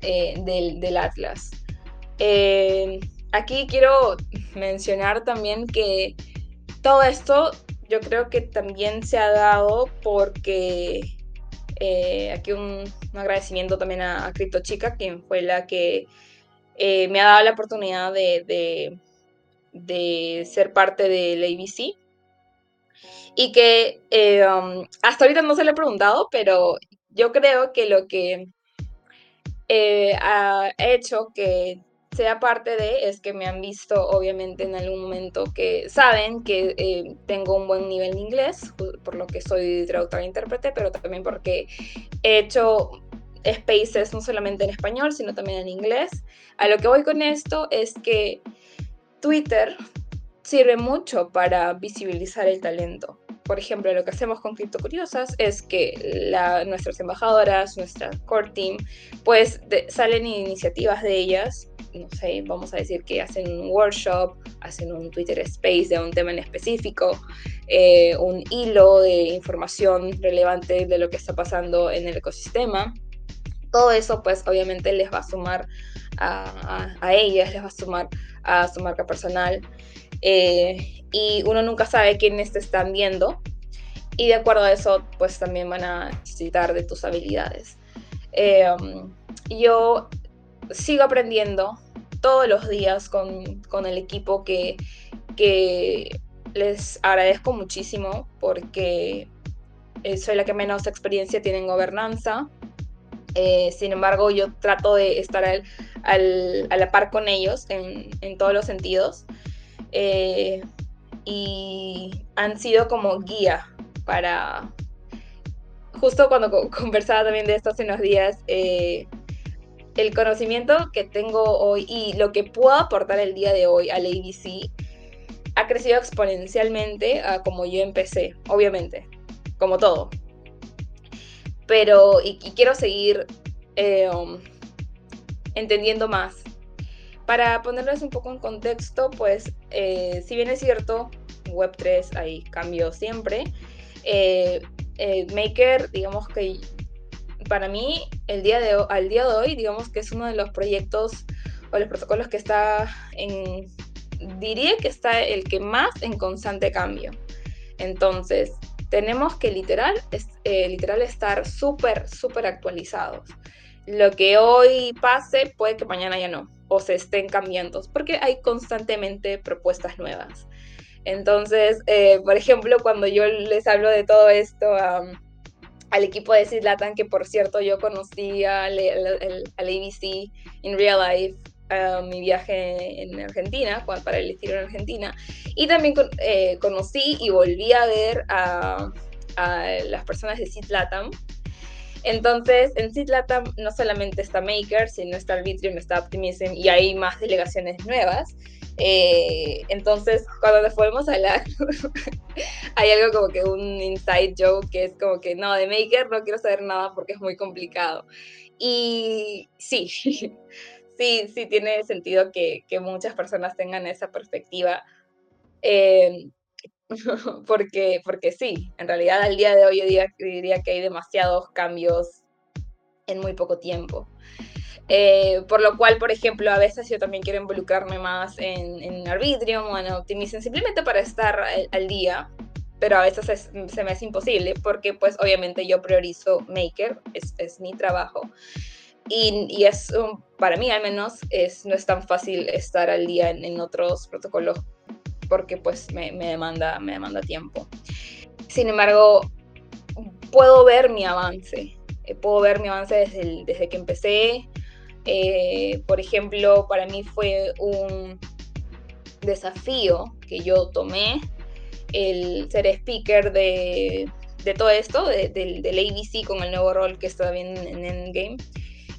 A: del, del, Atlas. aquí quiero mencionar también que todo esto yo creo que también se ha dado porque eh, aquí un, agradecimiento también a, a Crypto Chica, quien fue la que eh, me ha dado la oportunidad de, de, ser parte del ABC. Y que eh, um, hasta ahorita no se le he preguntado, pero yo creo que lo que ha hecho que sea parte de es que me han visto obviamente en algún momento que saben que eh, tengo un buen nivel de inglés, por lo que soy traductora e intérprete, pero también porque he hecho spaces no solamente en español, sino también en inglés. A lo que voy con esto es que Twitter sirve mucho para visibilizar el talento. Por ejemplo, lo que hacemos con Cripto Curiosas es que nuestras embajadoras, nuestra core team, pues salen iniciativas de ellas no sé, vamos a decir que hacen un workshop, hacen un Twitter Space de un tema en específico, eh, un hilo de información relevante de lo que está pasando en el ecosistema. Todo eso, pues obviamente les va a sumar a, a, ellas, les va a sumar a su marca personal. Eh, y uno nunca sabe quiénes te están viendo. Y de acuerdo a eso, pues también van a necesitar de tus habilidades. Eh, yo sigo aprendiendo todos los días con, el equipo que, que les agradezco muchísimo porque eh, soy la que menos experiencia tiene en gobernanza. Eh, sin embargo, yo trato de estar al, a la par con ellos en, en todos los sentidos. Eh, y han sido como guía para... Justo cuando conversaba también de esto hace unos días, el conocimiento que tengo hoy y lo que puedo aportar el día de hoy al ABC ha crecido exponencialmente a como yo empecé, obviamente, como todo. Pero, y, quiero seguir eh, um, entendiendo más. Para ponerles un poco en contexto, pues, eh, si bien es cierto, Web3 hay cambios siempre, eh, Maker, digamos que para mí, el día de, al día de hoy, digamos que es uno de los proyectos o los protocolos que está en, diría que está el que más en constante cambio. Entonces, tenemos que literal, eh, literal estar súper, súper actualizados. Lo que hoy pase puede que mañana ya no, o se estén cambiando, porque hay constantemente propuestas nuevas. Entonces, eh, por ejemplo, cuando yo les hablo de todo esto, al equipo de Sid que por cierto yo conocí al, ABC en real life, mi viaje en Argentina, para el estilo en Argentina, y también eh, conocí y volví a ver a, las personas de Sid Entonces, en Sid no solamente está Maker, sino está Arbitrium, está Optimism y hay más delegaciones nuevas. Eh, entonces, cuando nos podemos hablar, hay algo como que un inside joke que es como que no, de Maker no quiero saber nada porque es muy complicado. Y sí, sí, sí tiene sentido que, que muchas personas tengan esa perspectiva. Eh, porque, porque sí, en realidad al día de hoy yo diría que hay demasiados cambios en muy poco tiempo. Eh, por lo cual, por ejemplo, a veces yo también quiero involucrarme más en, en Arbitrium o en Optimism simplemente para estar al, día, pero a veces se me es imposible porque pues obviamente yo priorizo Maker, es, es mi trabajo. Y, y, es, para mí al menos, es, no es tan fácil estar al día en, en otros protocolos porque pues me, me, demanda, me demanda tiempo. Sin embargo, puedo ver mi avance, eh, puedo ver mi avance desde, desde que empecé, eh, por ejemplo, para mí fue un desafío que yo tomé el ser speaker de, todo esto, del ABC con el nuevo rol que está bien en Endgame,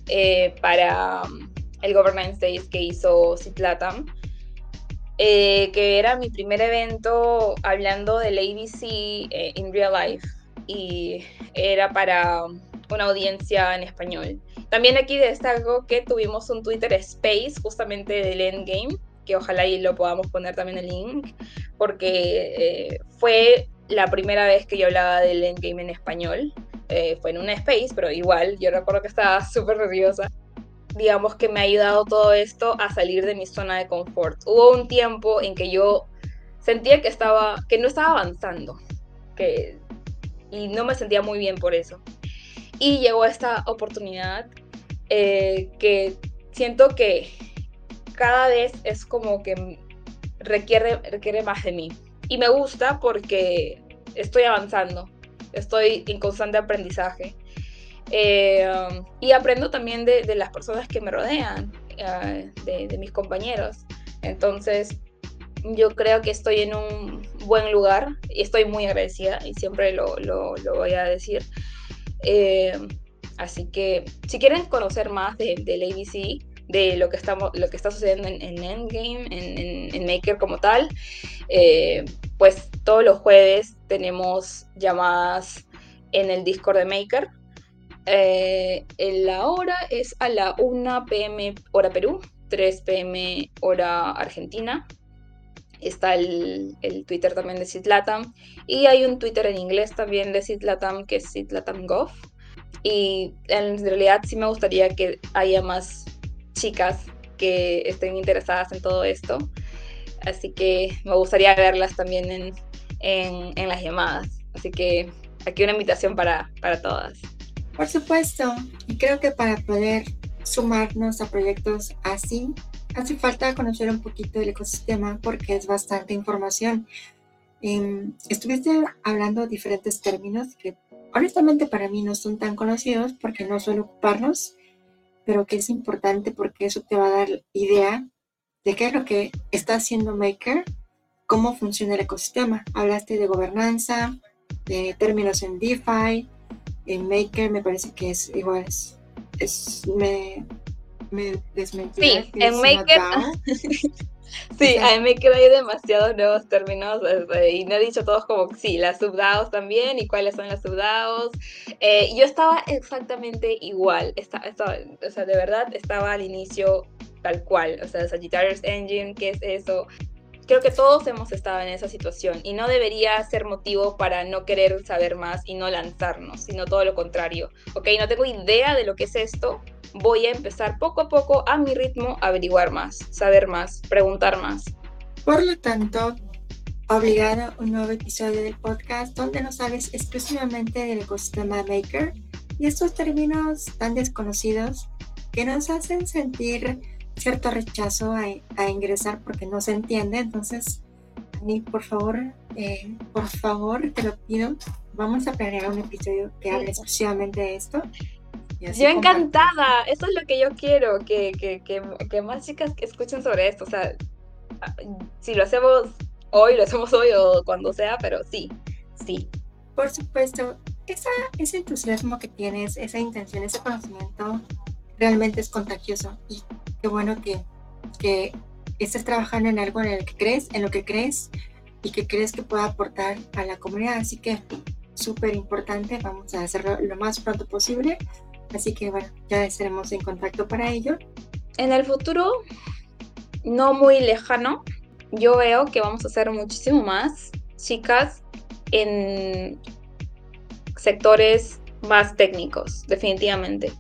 A: eh, para um, el Governance Days que hizo Citlatam, eh, que era mi primer evento hablando del ABC in real life. Y era para una audiencia en español. También aquí destaco que tuvimos un Twitter Space justamente del Endgame, que ojalá y lo podamos poner también el link, porque eh, fue la primera vez que yo hablaba del Endgame en español. Eh, fue en un space, pero igual, yo recuerdo que estaba súper nerviosa. Digamos que me ha ayudado todo esto a salir de mi zona de confort. Hubo un tiempo en que yo sentía que, estaba, que no estaba avanzando, que, y no me sentía muy bien por eso. Y llegó esta oportunidad eh, que siento que cada vez es como que requiere, requiere más de mí. Y me gusta porque estoy avanzando, estoy en constante aprendizaje. Eh, y aprendo también de, las personas que me rodean, eh, de, mis compañeros. Entonces, yo creo que estoy en un buen lugar y estoy muy agradecida y siempre lo, lo voy a decir. Eh, así que si quieren conocer más del ABC, de lo que, estamos, lo que está sucediendo en, Endgame, en, Maker como tal. Eh, pues todos los jueves tenemos llamadas en el Discord de Maker. Eh, la hora es a la 1 pm hora Perú, 3 pm hora Argentina. Está el, Twitter también de Citlatam. Y hay un Twitter en inglés también de Citlatam que es CitlatamGov. Y en realidad sí me gustaría que haya más chicas que estén interesadas en todo esto. Así que me gustaría verlas también en, en, las llamadas. Así que aquí una invitación para, para todas.
B: Por supuesto, y creo que para poder sumarnos a proyectos así, hace falta conocer un poquito del ecosistema porque es bastante información. Em, estuviste hablando diferentes términos que honestamente para mí no son tan conocidos porque no suelo ocuparlos, pero que es importante porque eso te va a dar idea de qué es lo que está haciendo Maker, cómo funciona el ecosistema. Hablaste de gobernanza, de términos en DeFi, en Maker me parece que es igual, es, me, me
A: Sí, en Maker. sí, a me hay demasiados nuevos términos este, y no he dicho todos como, sí, las subDAOs también y cuáles son las subDAOs. Eh, yo estaba exactamente igual, estaba, o sea, de verdad estaba al inicio tal cual, o sea, Sagittarius Engine, ¿qué es eso? Creo que todos hemos estado en esa situación y no debería ser motivo para no querer saber más y no lanzarnos, sino todo lo contrario. Ok, no tengo idea de lo que es esto, voy a empezar poco a poco a mi ritmo a averiguar más, saber más, preguntar más.
B: Por lo tanto, obligado un nuevo episodio del podcast donde nos hables exclusivamente del ecosistema Maker y estos términos tan desconocidos que nos hacen sentir cierto rechazo a, ingresar porque no se entiende. Entonces, Ani, por favor, eh, por favor, te lo pido, vamos a planear un episodio que hable exclusivamente de esto
A: yo encantada, eso es lo que yo quiero, que, que, que, más chicas escuchen sobre esto. O sea, si lo hacemos hoy, lo hacemos hoy o cuando sea, pero sí, sí.
B: Por supuesto, esa, ese entusiasmo que tienes, esa intención, ese conocimiento, realmente es contagioso. Y qué bueno que, que estés trabajando en algo en el que crees, en lo que crees y que crees que pueda aportar a la comunidad. Así que súper importante, vamos a hacerlo lo más pronto posible Así que bueno, ya estaremos en contacto para ello.
A: En el futuro, no muy lejano, yo veo que vamos a hacer muchísimo más chicas en sectores más técnicos, definitivamente.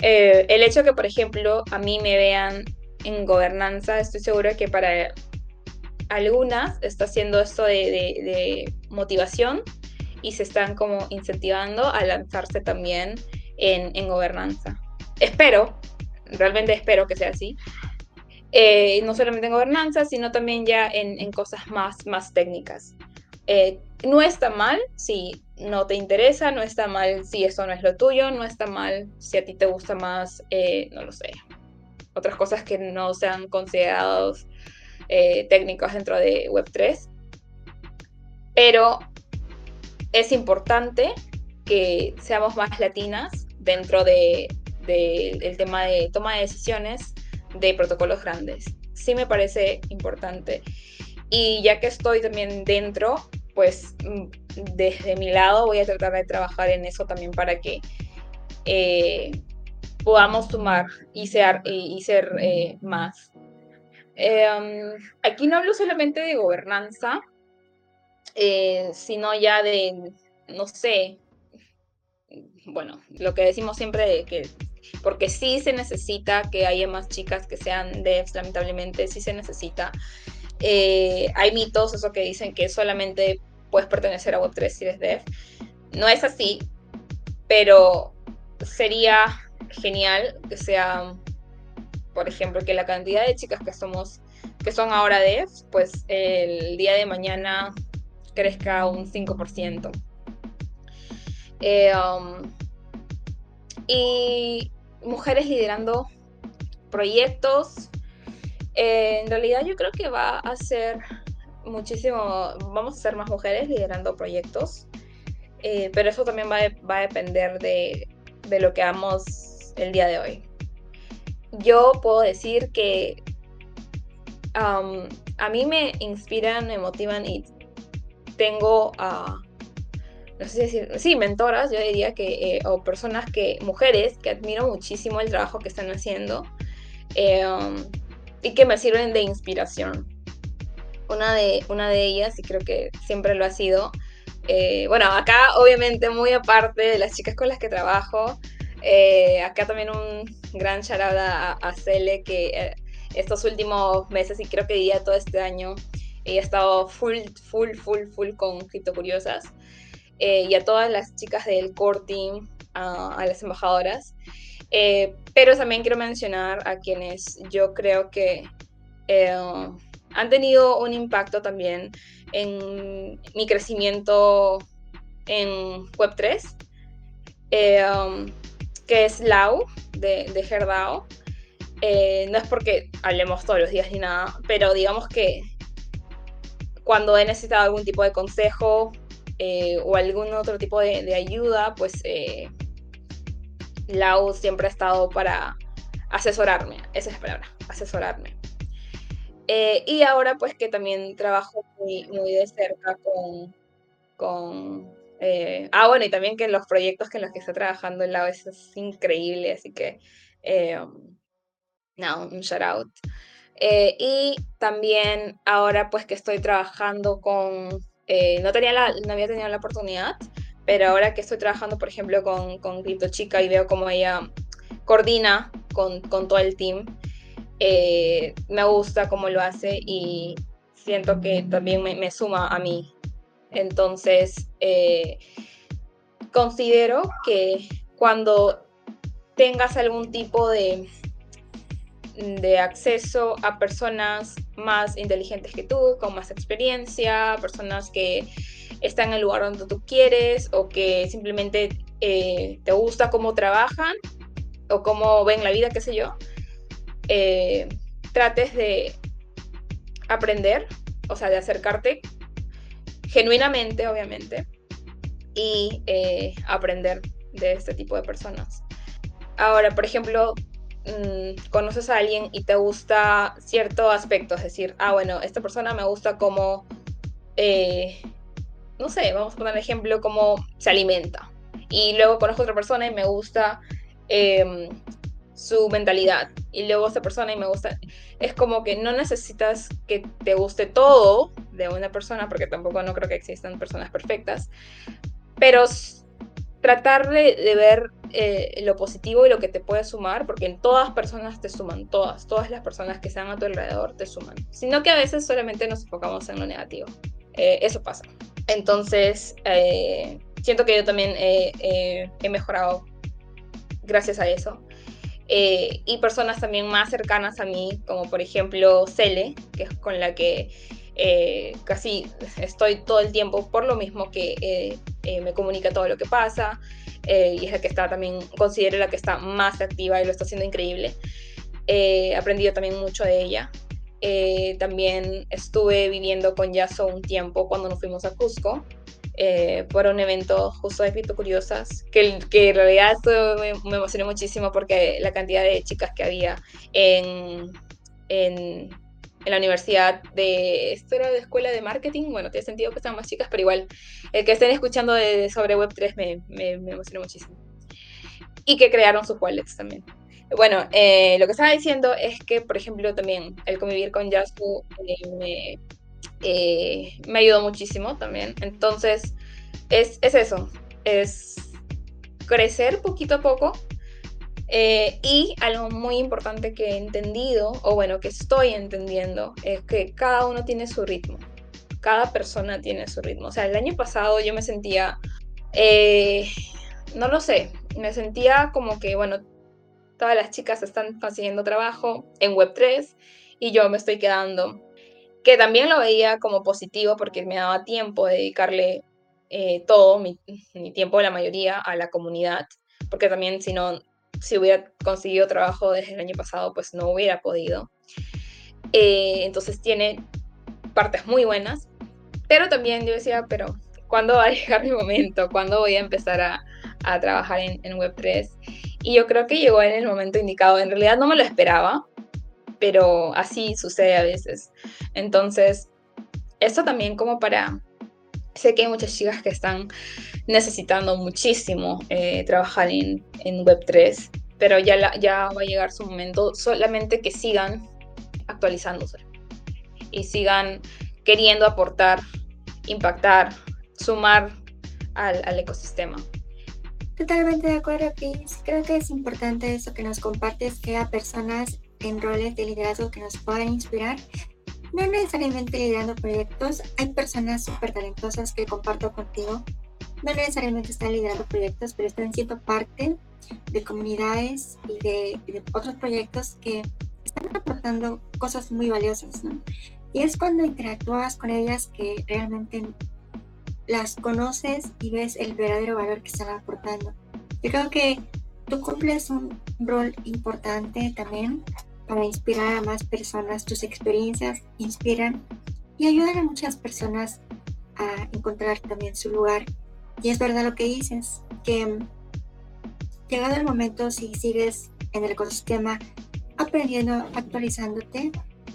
A: Eh, el hecho que, por ejemplo, a mí me vean en gobernanza, estoy segura que para algunas está haciendo esto de, motivación y se están como incentivando a lanzarse también en, gobernanza. Espero, realmente espero que sea así. Eh, no solamente en gobernanza, sino también ya en, cosas más, técnicas. Eh, no está mal si no te interesa, no está mal si eso no es lo tuyo, no está mal si a ti te gusta más, eh, no lo sé, otras cosas que no sean considerados técnicas dentro de Web3. Pero es importante que seamos más latinas dentro del de, tema de toma de decisiones de protocolos grandes. Sí me parece importante. Y ya que estoy también dentro, pues mm, desde mi lado voy a tratar de trabajar en eso también para que eh, podamos sumar y ser, y, ser eh, más. Em, aquí no hablo solamente de gobernanza, eh, sino ya de, no sé, bueno, lo que decimos siempre de que, porque sí se necesita que haya más chicas que sean devs, lamentablemente, sí se necesita. Hay mitos, eso que dicen que solamente puedes pertenecer a Web3 si eres dev. No es así, pero sería genial que sea, por ejemplo, que la cantidad de chicas que somos, que son ahora devs, pues el día de mañana crezca un 5%. Eh, um, y mujeres liderando proyectos. Eh, en realidad yo creo que va a ser muchísimo, vamos a ser más mujeres liderando proyectos, eh, pero eso también va, a depender de, de, lo que hagamos el día de hoy. yo puedo decir que a mí me inspiran, me motivan y tengo a, no sé si decir, sí, mentoras, yo diría que, eh, o personas que, mujeres que admiro muchísimo el trabajo que están haciendo em, y que me sirven de inspiración. Una de, una de ellas, y creo que siempre lo ha sido, eh, bueno, acá obviamente muy aparte de las chicas con las que trabajo, eh, acá también un gran charada a, Cele que estos últimos meses y creo que día todo este año he estado full, full, full, full con Cripto Curiosas. Eh, y a todas las chicas del core team, a, las embajadoras. Eh, pero también quiero mencionar a quienes yo creo que eh, han tenido un impacto también en mi crecimiento en Web3, que es Lau de, de Herdao. no es porque hablemos todos los días ni nada, pero digamos que cuando he necesitado algún tipo de consejo eh, o algún otro tipo de, ayuda, pues eh, Lau siempre ha estado para asesorarme, esa es la palabra, asesorarme. Eh, y ahora pues que también trabajo muy, muy de cerca con... con eh, ah, bueno, y también que los proyectos que en los que está trabajando el Lau es, es increíble, así que... no, un shout out. y también ahora pues que estoy trabajando con eh, no, tenía la, no había tenido la oportunidad, pero ahora que estoy trabajando, por ejemplo, con, con Crypto Chica y veo cómo ella coordina con, con todo el team, eh, me gusta cómo lo hace y siento que también me, suma a mí. Entonces, eh, considero que cuando tengas algún tipo de de acceso a personas más inteligentes que tú, con más experiencia, personas que están en el lugar donde tú quieres o que simplemente eh, te gusta cómo trabajan o cómo ven la vida, qué sé yo, eh, trates de aprender, o sea, de acercarte genuinamente, obviamente, y eh, aprender de este tipo de personas. Ahora, por ejemplo, Mm, conoces a alguien y te gusta cierto aspecto, es decir, ah, bueno, esta persona me gusta como, eh, no sé, vamos a poner el ejemplo, como se alimenta. Y luego conozco a otra persona y me gusta em, su mentalidad. Y luego esta persona y me gusta. Es como que no necesitas que te guste todo de una persona, porque tampoco no creo que existan personas perfectas. Pero tratar de, ver eh, lo positivo y lo que te puede sumar, porque en todas personas te suman, todas, todas las personas que están a tu alrededor te suman, sino que a veces solamente nos enfocamos en lo negativo. Eh, eso pasa. Entonces, eh, siento que yo también he mejorado gracias a eso. Y personas también más cercanas a mí, como por ejemplo Cele, que es con la que eh, casi estoy todo el tiempo por lo mismo que eh, eh, me comunica todo lo que pasa y es la que está también, considero la que está más activa y lo está haciendo increíble. he aprendido también mucho de ella. también estuve viviendo con Yaso un tiempo cuando nos fuimos a Cusco. Por un evento justo de Cripto Curiosas, que, que en realidad me, me, emocionó muchísimo porque la cantidad de chicas que había en, en en la universidad de, esto era de escuela de marketing, bueno, tiene sentido que sean más chicas, pero igual, el que estén escuchando de, sobre Web3 me, me, me, emocionó muchísimo. Y que crearon sus wallets también. Bueno, eh, lo que estaba diciendo es que, por ejemplo, también el convivir con Yasu eh, me, eh, me ayudó muchísimo también. Entonces, es, es eso, es crecer poquito a poco eh, y algo muy importante que he entendido, o bueno, que estoy entendiendo, es que cada uno tiene su ritmo. Cada persona tiene su ritmo. O sea, el año pasado yo me sentía, eh, no lo sé, me sentía como que, bueno, todas las chicas están consiguiendo trabajo en Web3 y yo me estoy quedando. Que también lo veía como positivo porque me daba tiempo de dedicarle eh, todo, mi, mi tiempo, la mayoría, a la comunidad. Porque también si no, si hubiera conseguido trabajo desde el año pasado, pues no hubiera podido. Eh, entonces tiene partes muy buenas, pero también yo decía, pero ¿cuándo va a llegar mi momento? ¿Cuándo voy a empezar a, a trabajar en, en Web3? y yo creo que llegó en el momento indicado. En realidad no me lo esperaba, pero así sucede a veces. Entonces, esto también como para... Sé que hay muchas chicas que están necesitando muchísimo eh, trabajar en, en Web3, pero ya, ya va a llegar su momento, solamente que sigan actualizándose y sigan queriendo aportar, impactar, sumar al, al ecosistema.
B: Totalmente de acuerdo, Chris. Creo que es importante eso que nos compartes, que haya personas en roles de liderazgo que nos puedan inspirar. No necesariamente liderando proyectos, hay personas súper talentosas que comparto contigo. No necesariamente están liderando proyectos, pero están siendo parte de comunidades y de, de otros proyectos que están aportando cosas muy valiosas, ¿no? Y es cuando interactúas con ellas que realmente las conoces y ves el verdadero valor que están aportando. Yo creo que tú cumples un rol importante también para inspirar a más personas. Tus experiencias inspiran y ayudan a muchas personas a encontrar también su lugar. Y es verdad lo que dices, que llegado el momento, si sigues en el ecosistema aprendiendo, actualizándote,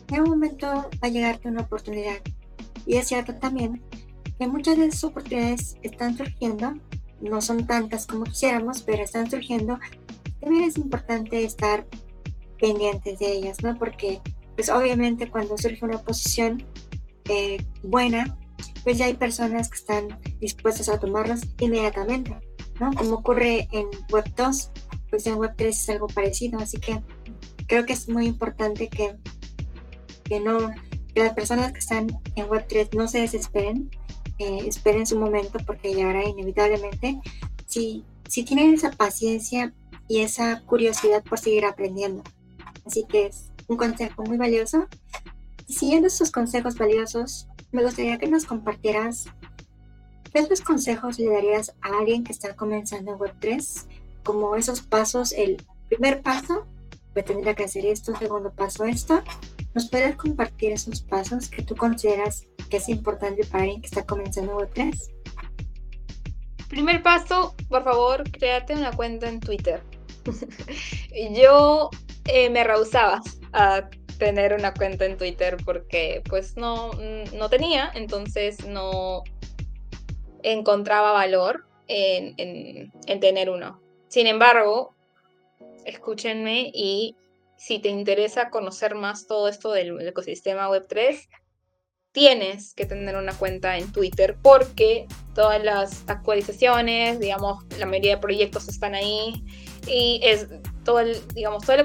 B: en un momento va a llegarte una oportunidad. Y es cierto también que muchas de esas oportunidades están surgiendo, no son tantas como quisiéramos, pero están surgiendo. También es importante estar pendientes de ellas, ¿no? Porque, pues obviamente cuando surge una posición eh, buena, pues ya hay personas que están dispuestas a tomarlas inmediatamente, ¿no? Como ocurre en Web 2, pues en Web 3 es algo parecido, así que creo que es muy importante que, que no, que las personas que están en Web 3 no se desesperen, esperen su momento porque llegará inevitablemente. Si, si tienen esa paciencia y esa curiosidad por seguir aprendiendo. Así que es un consejo muy valioso. Siguiendo estos consejos valiosos, me gustaría que nos compartieras qué otros consejos le darías a alguien que está comenzando en Web3, como esos pasos, el primer paso, pues tendría que hacer esto, segundo paso esto. ¿Nos puedes compartir esos pasos que tú consideras que es importante para alguien que está comenzando Web3?
A: Primer paso, por favor, créate una cuenta en Twitter. Yo eh, me rehusaba a tener una cuenta en Twitter porque pues no, no tenía, entonces no encontraba valor en, en tener uno. Sin embargo, escúchenme y si te interesa conocer más todo esto del ecosistema Web3, tienes que tener una cuenta en Twitter porque todas las actualizaciones, digamos, la mayoría de proyectos están ahí y es todo el, digamos, todo el,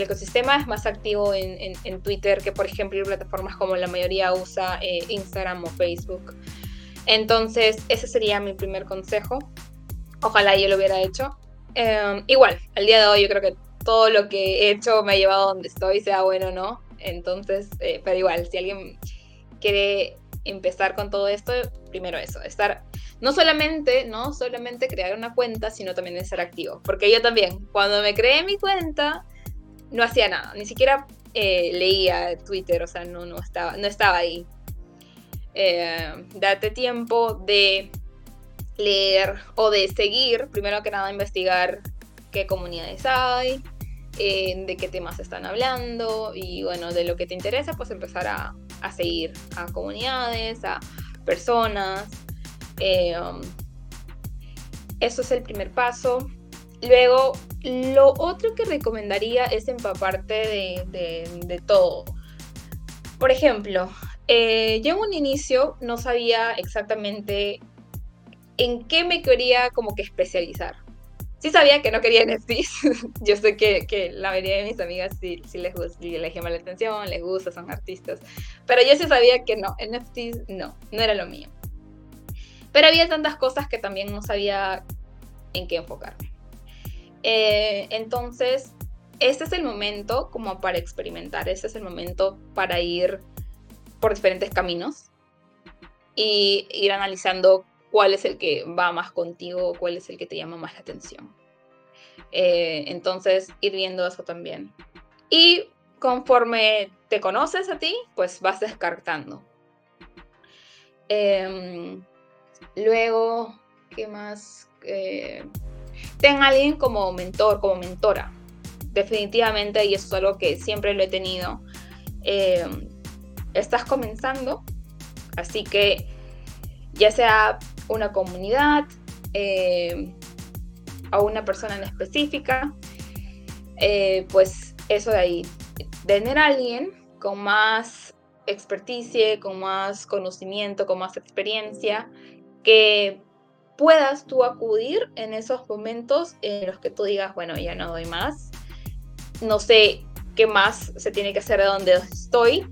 A: ecosistema es más activo en, Twitter que, por ejemplo, en plataformas como la mayoría usa eh, Instagram o Facebook. Entonces, ese sería mi primer consejo. Ojalá yo lo hubiera hecho. Em, igual, al día de hoy yo creo que todo lo que he hecho me ha llevado donde estoy, sea bueno o no. Entonces, eh, pero igual, si alguien quiere empezar con todo esto, primero eso, estar, no solamente, no solamente crear una cuenta, sino también ser activo. Porque yo también, cuando me creé mi cuenta, no hacía nada, ni siquiera eh, leía Twitter, o sea, no, no, estaba, no estaba ahí. Eh, date tiempo de leer o de seguir, primero que nada, investigar qué comunidades hay, eh, de qué temas están hablando y bueno, de lo que te interesa, pues empezar a, a seguir a comunidades, a personas. Eh, um, eso es el primer paso. Luego, lo otro que recomendaría es empaparte de, de, todo. Por ejemplo, eh, yo en un inicio no sabía exactamente en qué me quería como que especializar sí sabía que no quería NFTs. Yo sé que, que, la mayoría de mis amigas sí, sí les, gusta, les llama la atención, les gusta, son artistas. Pero yo sí sabía que no, NFTs no, no era lo mío. Pero había tantas cosas que también no sabía en qué enfocarme. Eh, entonces, este es el momento como para experimentar, este es el momento para ir por diferentes caminos y ir analizando cuál es el que va más contigo, cuál es el que te llama más la atención. Eh, entonces, ir viendo eso también. Y conforme te conoces a ti, pues vas descartando. Em, luego, ¿qué más? Eh, ten a alguien como mentor, como mentora. Definitivamente, y eso es algo que siempre lo he tenido. Eh, estás comenzando, así que ya sea una comunidad eh, o una persona en específica, eh, pues eso de ahí, tener a alguien con más experticia, con más conocimiento, con más experiencia, que puedas tú acudir en esos momentos en los que tú digas, bueno, ya no doy más, no sé qué más se tiene que hacer de donde estoy,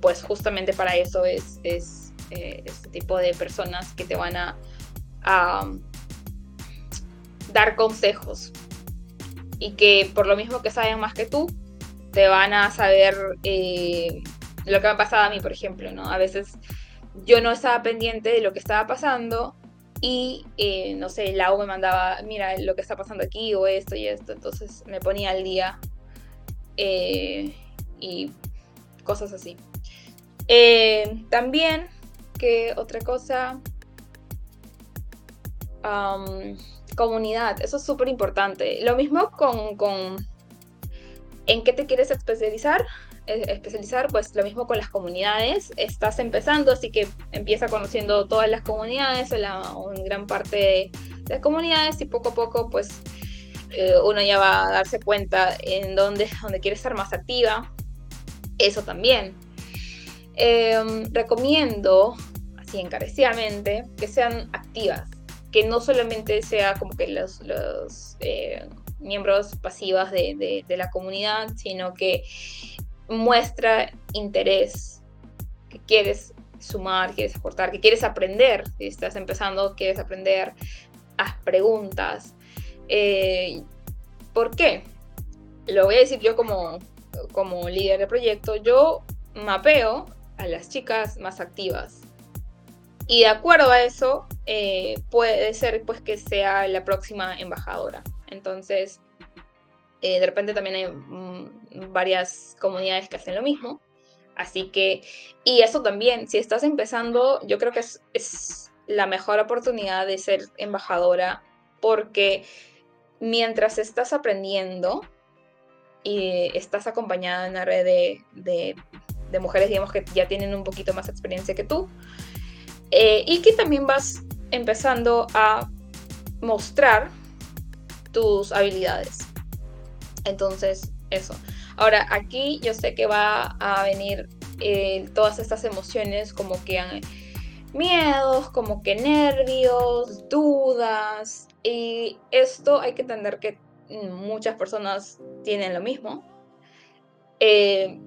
A: pues justamente para eso es, es eh, este tipo de personas que te van a, dar consejos y que por lo mismo que saben más que tú, te van a saber eh, lo que me ha pasado a mí, por ejemplo, ¿no? A veces yo no estaba pendiente de lo que estaba pasando y, eh, no sé, la U me mandaba, mira lo que está pasando aquí o esto y esto, entonces me ponía al día y cosas así. Eh, también, que otra cosa, comunidad, eso es súper importante. Lo mismo con, con, en qué te quieres especializar, eh, especializar, pues lo mismo con las comunidades. Estás empezando, así que empieza conociendo todas las comunidades, la, gran parte de, las comunidades y poco a poco, pues eh, uno ya va a darse cuenta en dónde, quiere estar más activa. Eso también. Em, recomiendo, así encarecidamente, que sean activas, que no solamente sea como que los, eh, miembros pasivas de, la comunidad, sino que muestra interés, que quieres sumar, quieres aportar, que quieres aprender, si estás empezando, quieres aprender, haz preguntas. Eh, ¿Por qué? Lo voy a decir yo como, como líder de proyecto, yo mapeo a las chicas más activas. Y de acuerdo a eso, eh, puede ser pues que sea la próxima embajadora. Entonces, eh, de repente también hay mm, varias comunidades que hacen lo mismo. Así que, y eso también, si estás empezando, yo creo que es, la mejor oportunidad de ser embajadora porque mientras estás aprendiendo y estás acompañada en una red de de mujeres, digamos, que ya tienen un poquito más experiencia que tú. Eh, y que también vas empezando a mostrar tus habilidades. Entonces, eso. Ahora, aquí yo sé que va a venir eh, todas estas emociones como que miedos, como que nervios, dudas. Y esto hay que entender que muchas personas tienen lo mismo. Eh,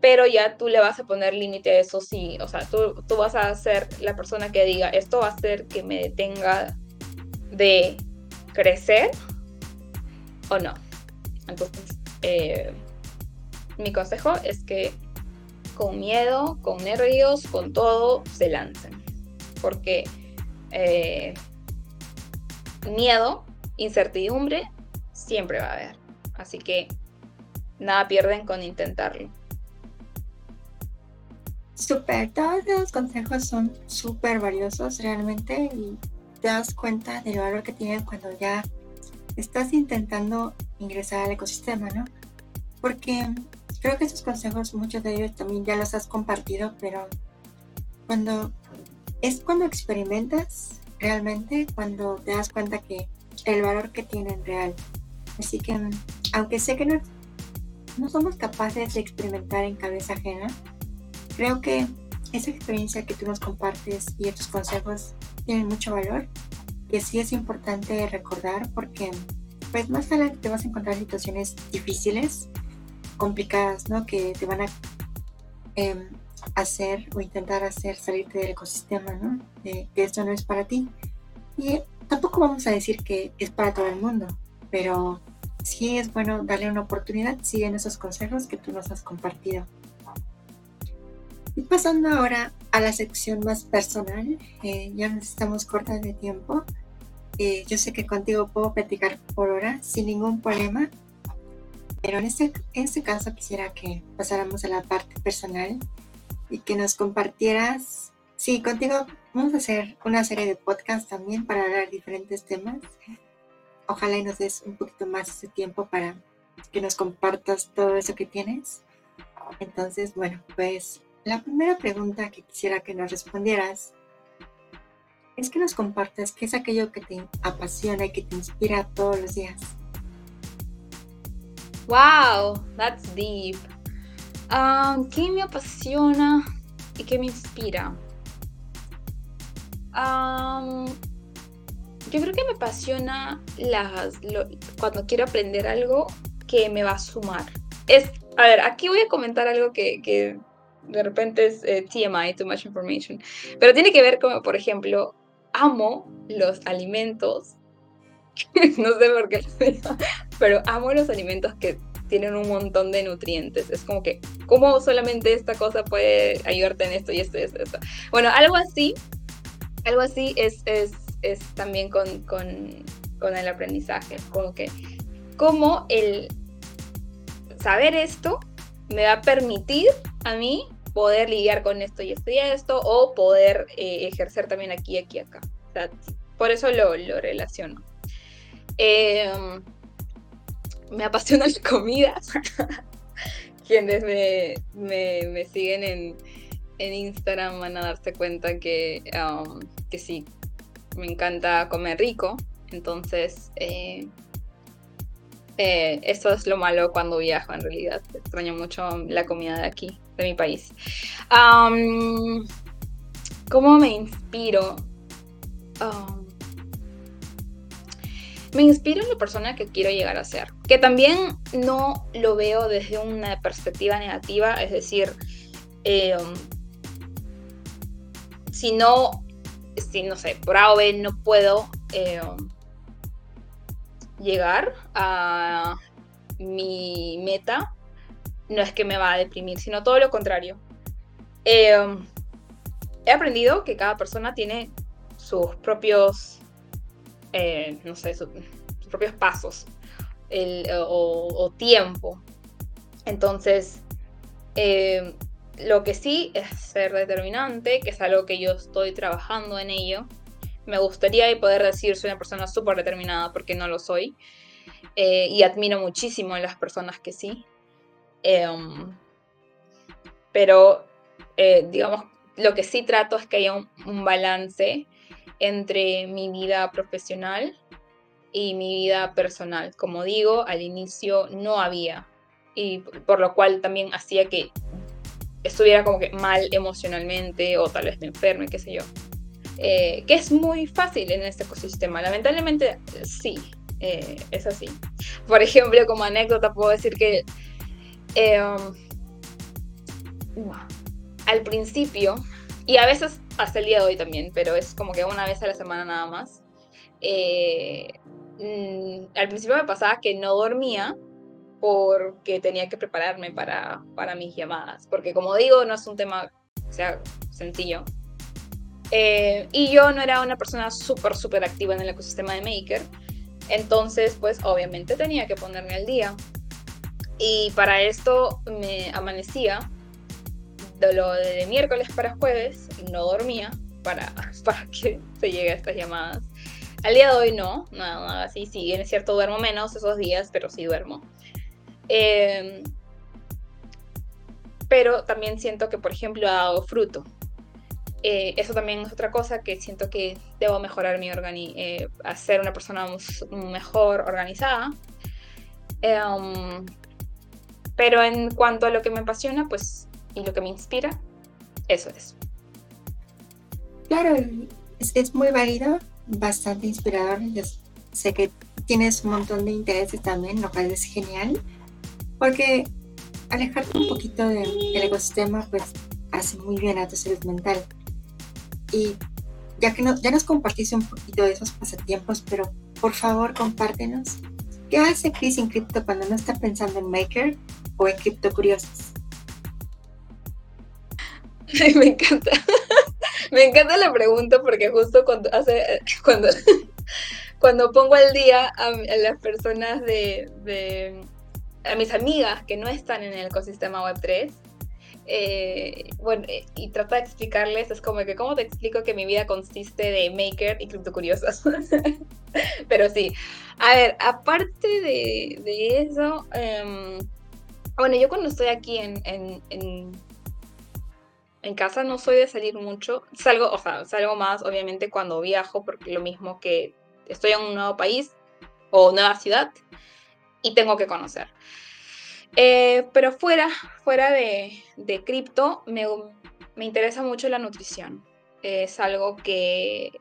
A: pero ya tú le vas a poner límite a eso, sí, o sea, tú, tú vas a ser la persona que diga, esto va a hacer que me detenga de crecer o no. Entonces, eh, mi consejo es que con miedo, con nervios, con todo, se lancen. Porque eh, miedo, incertidumbre, siempre va a haber. Así que nada pierden con intentarlo.
B: Súper, todos los consejos son súper valiosos realmente y te das cuenta del valor que tienen cuando ya estás intentando ingresar al ecosistema, ¿no? Porque creo que esos consejos, muchos de ellos también ya los has compartido, pero cuando es cuando experimentas realmente, cuando te das cuenta que el valor que tienen real. Así que, aunque sé que no, no somos capaces de experimentar en cabeza ajena, Creo que esa experiencia que tú nos compartes y estos consejos tienen mucho valor, que sí es importante recordar porque pues más adelante te vas a encontrar situaciones difíciles, complicadas, ¿no? Que te van a em, hacer o intentar hacer salirte del ecosistema, ¿no? que esto no es para ti. Y tampoco vamos a decir que es para todo el mundo, pero sí es bueno darle una oportunidad, siguen esos consejos que tú nos has compartido. Y pasando ahora a la sección más personal, eh, ya nos estamos cortas de tiempo. Eh, yo sé que contigo puedo platicar por hora sin ningún problema, pero en este, en este caso quisiera que pasáramos a la parte personal y que nos compartieras. Sí, contigo vamos a hacer una serie de podcasts también para hablar diferentes temas, ojalá y nos des un poquito más de tiempo para que nos compartas todo eso que tienes. Entonces, bueno, pues la primera pregunta que quisiera que nos respondieras es que nos compartas qué es aquello que te apasiona y que te inspira todos los días.
A: Wow, that's deep. Um, ¿Qué me apasiona y qué me inspira? Yo creo que me apasiona las, cuando quiero aprender algo que me va a sumar. Es, a ver, aquí voy a comentar algo que, que de repente es eh, TMI, too much information, pero tiene que ver con, por ejemplo, amo los alimentos, no sé por qué pero amo los alimentos que tienen un montón de nutrientes. Es como que, ¿cómo solamente esta cosa puede ayudarte en esto y esto y esto? esto? Bueno, algo así, algo así es, es, es también con, con, con el aprendizaje. Como que, cómo el saber esto me va a permitir a mí poder lidiar con esto y esto y esto, o poder eh, ejercer también aquí, aquí, acá. por eso lo, lo relaciono. Em, me apasiona la comida. Quienes me, me, siguen en, en, Instagram van a darse cuenta que, um, que sí, me encanta comer rico. Entonces, eh, eh, eso es lo malo cuando viajo en realidad. Extraño mucho la comida de aquí, de mi país. ¿Cómo me inspiro? Me inspiro en la persona que quiero llegar a ser. Que también no lo veo desde una perspectiva negativa, es decir, em, si no, si no sé, por A no puedo em, llegar a mi meta, no es que me va a deprimir, sino todo lo contrario. Em, he aprendido que cada persona tiene sus propios, eh, no sé, sus, propios pasos o, tiempo. Entonces, eh, lo que sí es ser determinante, que es algo que yo estoy trabajando en ello, me gustaría poder decir soy una persona súper determinada porque no lo soy. Eh, y admiro muchísimo a las personas que sí. Em, pero, eh, digamos, lo que sí trato es que haya un, balance entre mi vida profesional y mi vida personal. Como digo, al inicio no había. Y por lo cual también hacía que estuviera como que mal emocionalmente o tal vez me enferme, qué sé yo. Eh, que es muy fácil en este ecosistema. Lamentablemente, sí, eh, es así. Por ejemplo, como anécdota puedo decir que eh, al principio, y a veces hasta el día de hoy también, pero es como que una vez a la semana nada más, mm, al principio me pasaba que no dormía porque tenía que prepararme para, para mis llamadas, porque como digo, no es un tema sea sencillo, eh, y yo no era una persona súper, súper activa en el ecosistema de Maker. Entonces, pues obviamente tenía que ponerme al día. Y para esto me amanecía de lo de miércoles para jueves, no dormía para, para que se llegue a estas llamadas. Al día de hoy no, nada, nada así. Sí, es cierto, duermo menos esos días, pero sí duermo. Em, pero también siento que, por ejemplo, ha dado fruto. Eh, eso también es otra cosa que siento que debo mejorar mi organi eh, hacer una persona mejor organizada. Em, pero en cuanto a lo que me apasiona, pues, y lo que me inspira, eso es.
B: Claro, es, muy válido, bastante inspirador. sé que tienes un montón de intereses también, lo cual es genial, porque alejarte un poquito del ecosistema, pues, hace muy bien a tu salud mental. Y ya que ya nos compartiste un poquito de esos pasatiempos, pero por favor compártenos. ¿Qué hace Chris en Crypto cuando no está pensando en Maker o en Crypto Curiosos?
A: me encanta. me encanta la pregunta porque justo cuando hace cuando cuando pongo al día a, las personas de, de, a mis amigas que no están en el ecosistema Web3 eh, bueno, eh, y trata de explicarles, es como que, ¿cómo te explico que mi vida consiste de maker y criptocuriosas? Pero sí, a ver, aparte de, eso, em, bueno, yo cuando estoy aquí en, en, en, casa no soy de salir mucho, salgo, o sea, salgo más obviamente cuando viajo, porque lo mismo que estoy en un nuevo país o nueva ciudad y tengo que conocer. Eh, pero fuera, fuera de, de cripto, me, me, interesa mucho la nutrición. Es algo que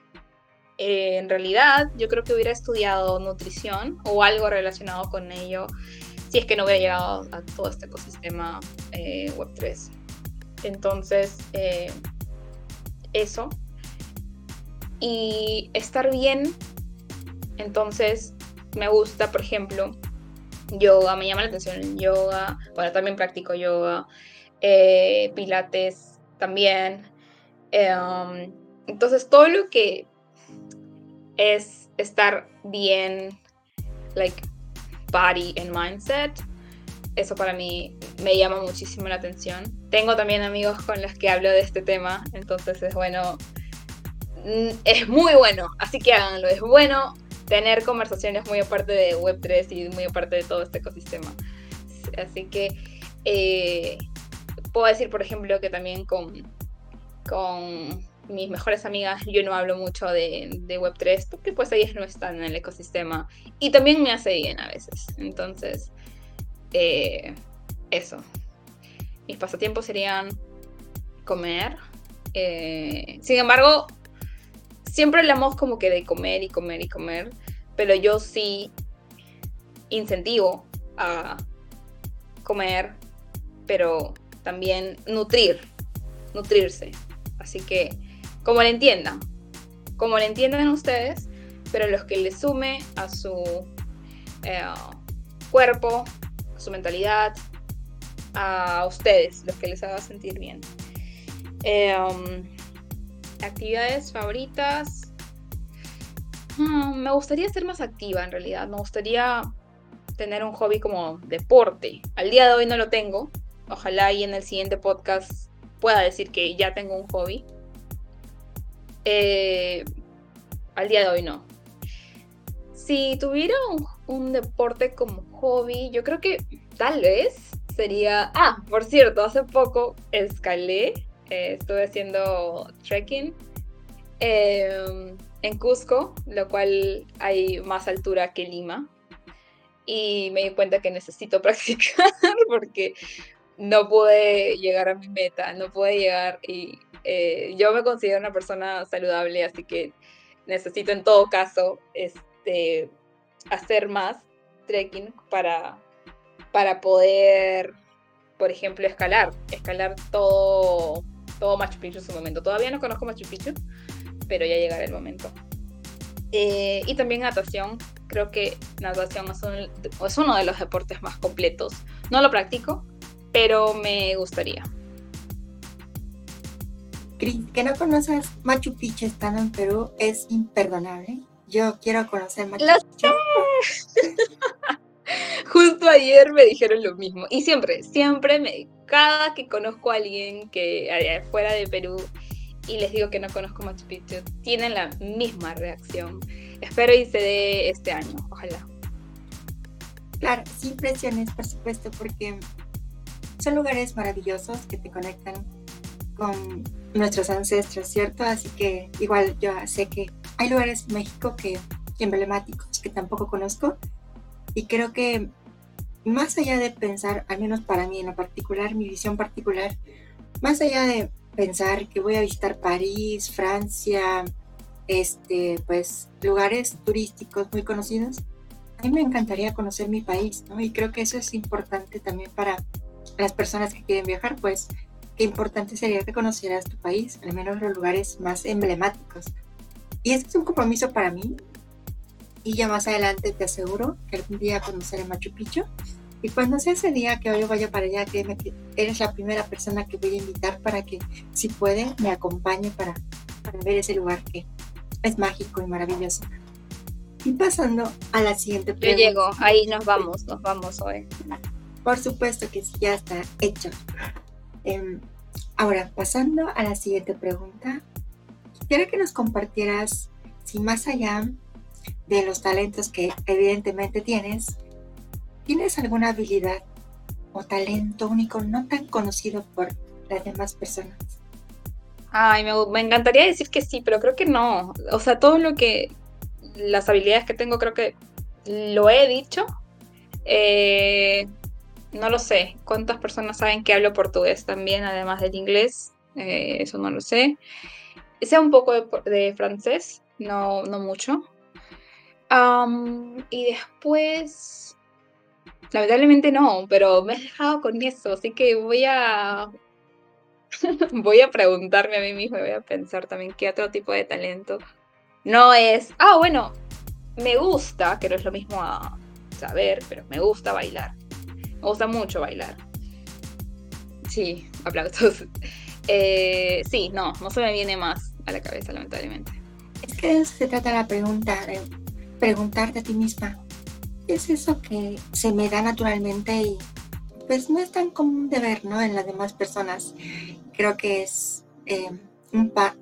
A: eh, en realidad yo creo que hubiera estudiado nutrición o algo relacionado con ello si es que no hubiera llegado a todo este ecosistema eh, Web3. Entonces, eso. Y estar bien, entonces me gusta, por ejemplo, yoga, me llama la atención yoga, bueno, también practico yoga, eh, pilates también. Em, entonces, todo lo que es estar bien, like, body and mindset, eso para mí me llama muchísimo la atención. Tengo también amigos con los que hablo de este tema, entonces es bueno, mm, es muy bueno, así que háganlo, es bueno tener conversaciones muy aparte de Web3 y muy aparte de todo este ecosistema. Así que eh, puedo decir, por ejemplo, que también con, con mis mejores amigas yo no hablo mucho de, Web3 porque pues ellas no están en el ecosistema y también me hace bien a veces. Entonces, eh, eso. Mis pasatiempos serían comer. Eh, sin embargo, siempre hablamos como que de comer y comer y comer, pero yo sí incentivo a comer, pero también nutrir, nutrirse. Así que, como le entiendan, como le entiendan ustedes, pero los que le sume a su eh, cuerpo, a su mentalidad, a ustedes, los que les haga sentir bien. Um, actividades favoritas. Hmm, me gustaría ser más activa en realidad. Me gustaría tener un hobby como deporte. Al día de hoy no lo tengo. Ojalá y en el siguiente podcast pueda decir que ya tengo un hobby. Eh, al día de hoy no. Si tuviera un, deporte como hobby, yo creo que tal vez sería... Ah, por cierto, hace poco escalé eh, estuve haciendo trekking em, en Cusco, lo cual hay más altura que Lima. Y me di cuenta que necesito practicar porque no pude llegar a mi meta, no pude llegar y eh, yo me considero una persona saludable, así que necesito en todo caso este, hacer más trekking para, para poder, por ejemplo, escalar, escalar todo todo Machu Picchu en su momento. Todavía no conozco Machu Picchu, pero ya llegará el momento. Eh, y también natación. Creo que natación es, uno de los deportes más completos. No lo practico, pero me gustaría.
B: Que no conoces Machu Picchu estando en Perú es imperdonable. Yo quiero conocer Machu Picchu.
A: Justo ayer me dijeron lo mismo. Y siempre, siempre, me, cada que conozco a alguien que fuera de Perú y les digo que no conozco Machu Picchu, tienen la misma reacción. Espero y se dé este año, ojalá.
B: Claro, sin presiones, por supuesto, porque son lugares maravillosos que te conectan con nuestros ancestros, ¿cierto? Así que igual yo sé que hay lugares en México que emblemáticos que tampoco conozco y creo que más allá de pensar, al menos para mí en lo particular, mi visión particular, más allá de pensar que voy a visitar París, Francia, este, pues lugares turísticos muy conocidos, a mí me encantaría conocer mi país, ¿no? Y creo que eso es importante también para las personas que quieren viajar, pues qué importante sería que conocieras tu país, al menos los lugares más emblemáticos. Y este es un compromiso para mí, y ya más adelante te aseguro que algún día conoceré Machu Picchu. Y cuando sea ese día que hoy vaya para allá, créeme que eres la primera persona que voy a invitar para que, si puede, me acompañe para, para ver ese lugar que es mágico y maravilloso. Y pasando a la siguiente
A: pregunta. Yo llego, ahí nos vamos, nos vamos hoy.
B: Por supuesto que sí, ya está hecho. Em, ahora, pasando a la siguiente pregunta, quisiera que nos compartieras si más allá de los talentos que evidentemente tienes, ¿tienes alguna habilidad o talento único no tan conocido por las demás personas?
A: Ay, me, encantaría decir que sí, pero creo que no. O sea, todo lo que, las habilidades que tengo, creo que lo he dicho. Eh, no lo sé. ¿Cuántas personas saben que hablo portugués también, además del inglés? Eh, eso no lo sé. Sé un poco de, francés, no, no mucho. y después, lamentablemente no, pero me he dejado con eso, así que voy a voy a preguntarme a mí mismo y voy a pensar también qué otro tipo de talento no es. Ah, bueno, me gusta, que no es lo mismo saber, pero me gusta bailar. Me gusta mucho bailar. Sí, aplausos. Eh, sí, no, no se me viene más a la cabeza, lamentablemente.
B: Es que de eso se trata la pregunta, de preguntarte a ti misma, ¿qué es eso que se me da naturalmente y pues no es tan común de ver, ¿no? En las demás personas. Creo que es eh, un pa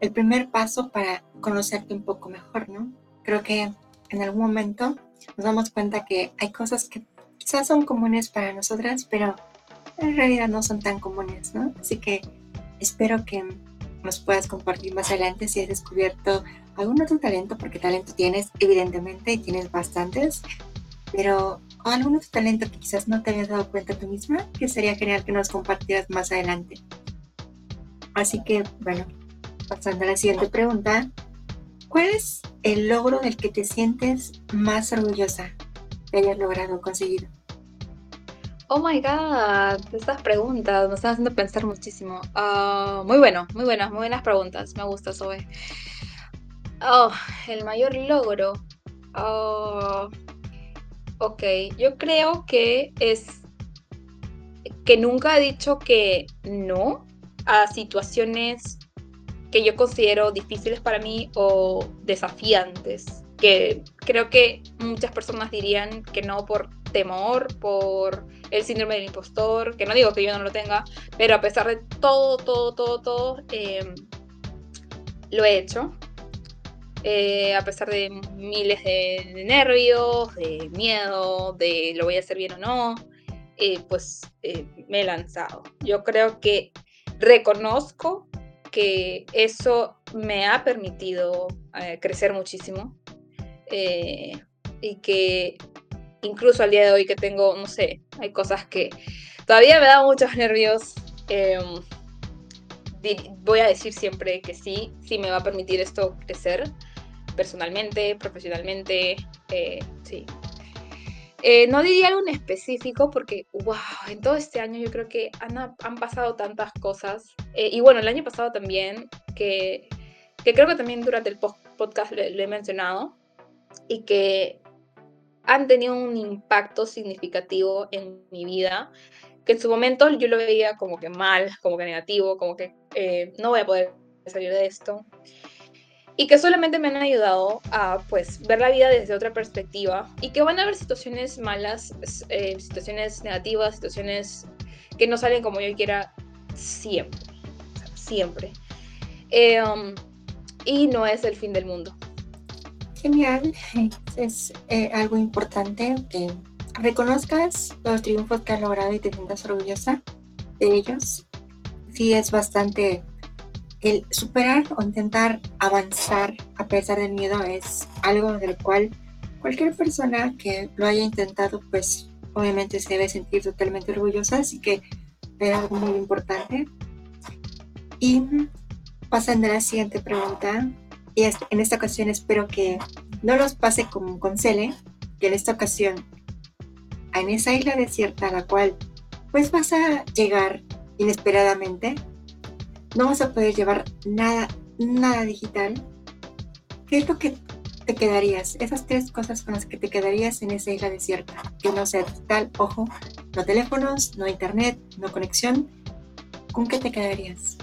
B: el primer paso para conocerte un poco mejor, ¿no? Creo que en algún momento nos damos cuenta que hay cosas que quizás son comunes para nosotras, pero en realidad no son tan comunes, ¿no? Así que espero que nos puedas compartir más adelante si has descubierto algún otro talento, porque talento tienes, evidentemente, y tienes bastantes, pero algún otro talento que quizás no te habías dado cuenta tú misma, que sería genial que nos compartieras más adelante. Así que, bueno, pasando a la siguiente pregunta, ¿cuál es el logro del que te sientes más orgullosa de hayas logrado conseguir?
A: Oh my god, estas preguntas me están haciendo pensar muchísimo. Ah, muy bueno, muy buenas, muy buenas preguntas. Me gusta, Zoe. Oh, el mayor logro. Oh, ok, yo creo que es que nunca he dicho que no a situaciones que yo considero difíciles para mí o desafiantes, que creo que muchas personas dirían que no por temor, por el síndrome del impostor, que no digo que yo no lo tenga, pero a pesar de todo, todo, todo, todo, em, lo he hecho. Eh, a pesar de miles de, nervios, de miedo, de lo voy a hacer bien o no, eh, pues eh, me he lanzado. Yo creo que reconozco que eso me ha permitido crecer muchísimo y que incluso al día de hoy que tengo, no sé, hay cosas que todavía me dan muchos nervios. Em, voy a decir siempre que sí, sí me va a permitir esto crecer personalmente, profesionalmente, eh, sí, eh, no diría algo en específico porque, wow, en todo este año yo creo que han, han pasado tantas cosas. Eh, y bueno, el año pasado también, que, que creo que también durante el podcast lo, he mencionado, y que han tenido un impacto significativo en mi vida, que en su momento yo lo veía como que mal, como que negativo, como que eh, no voy a poder salir de esto y que solamente me han ayudado a pues ver la vida desde otra perspectiva y que van a haber situaciones malas, eh, situaciones negativas, situaciones que no salen como yo quiera siempre, siempre. Eh, um, y no es el fin del mundo.
B: Genial, es eh, algo importante que reconozcas los triunfos que has logrado y te sientas orgullosa de ellos. Sí, es bastante el superar o intentar avanzar a pesar del miedo es algo del cual cualquier persona que lo haya intentado, pues obviamente se debe sentir totalmente orgullosa, así que es algo muy importante. Y pasando a la siguiente pregunta, y en esta ocasión espero que no los pase como con Cele, que en esta ocasión, en esa isla desierta a la cual pues vas a llegar inesperadamente, no vas a poder llevar nada, nada digital, ¿qué es lo que te quedarías? Esas tres cosas con las que te quedarías en esa isla desierta. Que no sea digital, ojo, no teléfonos, no internet, no conexión. ¿Con qué te quedarías?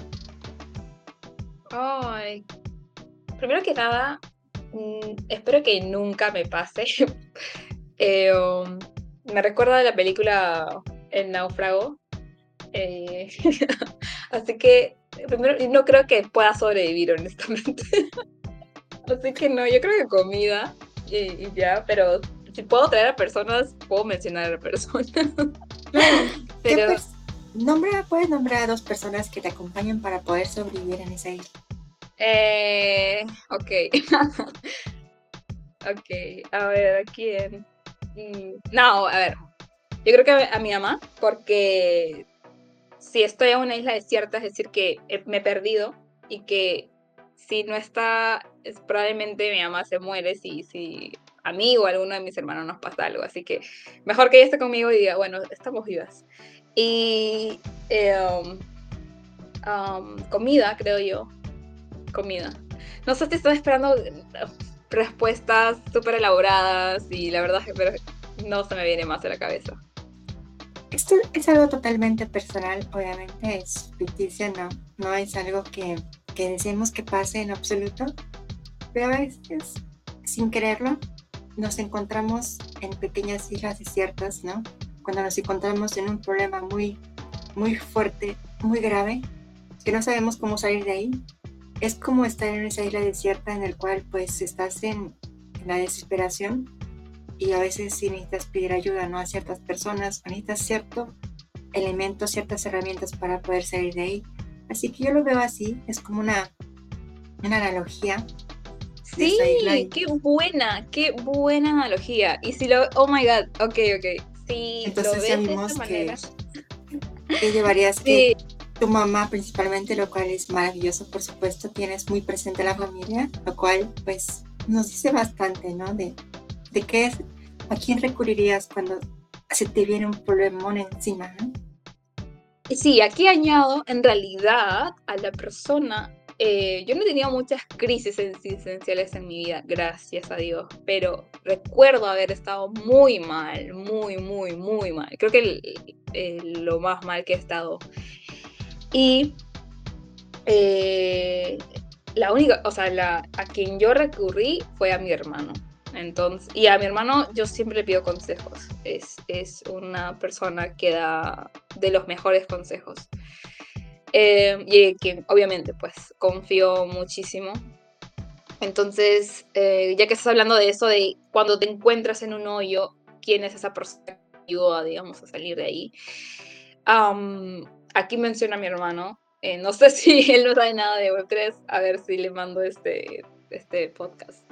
A: Ay, primero que nada, mm, espero que nunca me pase. Eh, um, me recuerda de la película El náufrago, Eh, así que, primero, no creo que pueda sobrevivir, honestamente. así que no, yo creo que comida y, ya, pero si puedo traer a personas, puedo mencionar a personas.
B: pero... Nombra, puedes nombrar a dos personas que te acompañen para poder sobrevivir en esa isla.
A: Eh, ok. ok, a ver, ¿a quién? Mm, no, a ver. Yo creo que a mi mamá, porque si estoy en una isla desierta, es decir, que me he perdido y que si no está, es, probablemente mi mamá se muere si, si a mí o a alguno de mis hermanos nos pasa algo. Así que mejor que ella esté conmigo y diga, bueno, estamos vivas. Y eh, um, um, comida, creo yo. Comida. No sé si estoy esperando respuestas súper elaboradas y la verdad es que no se me viene más a la cabeza.
B: Esto es algo totalmente personal, obviamente es ficticio, no, no es algo que, que deseemos que pase en absoluto, pero a veces, sin quererlo, nos encontramos en pequeñas islas desiertas, ¿no? Cuando nos encontramos en un problema muy, muy fuerte, muy grave, que no sabemos cómo salir de ahí, es como estar en esa isla desierta en el cual pues estás en, la desesperación y a veces sí necesitas pedir ayuda ¿no? a ciertas personas necesitas cierto elemento, ciertas herramientas para poder salir de ahí. Así que yo lo veo así, es como una, una analogía
A: Sí, qué buena, qué buena analogía. Y si lo, oh my god, ok, ok. Sí,
B: Entonces lo ves ya vimos que, que, llevarías que tu mamá principalmente, lo cual es maravilloso, por supuesto, tienes muy presente la familia, lo cual pues nos dice bastante, ¿no? De, de qué es, a quién recurrirías cuando se te viene un problemón encima.
A: Sí, aquí añado en realidad a la persona eh, yo no he tenido muchas crisis existenciales en mi vida, gracias a Dios, pero recuerdo haber estado muy mal, muy, muy, muy mal. Creo que lo más mal que he estado. Y eh, la única, o sea, la, a quien yo recurrí fue a mi hermano. Entonces, y a mi hermano yo siempre le pido consejos. Es, es una persona que da de los mejores consejos. Eh, y que obviamente pues confío muchísimo. Entonces, eh, ya que estás hablando de eso, de cuando te encuentras en un hoyo, ¿quién es esa persona que ayuda, digamos, a salir de ahí? Aquí menciona a mi hermano. Eh, no sé si él no sabe nada de Web3, a ver si le mando este, este podcast.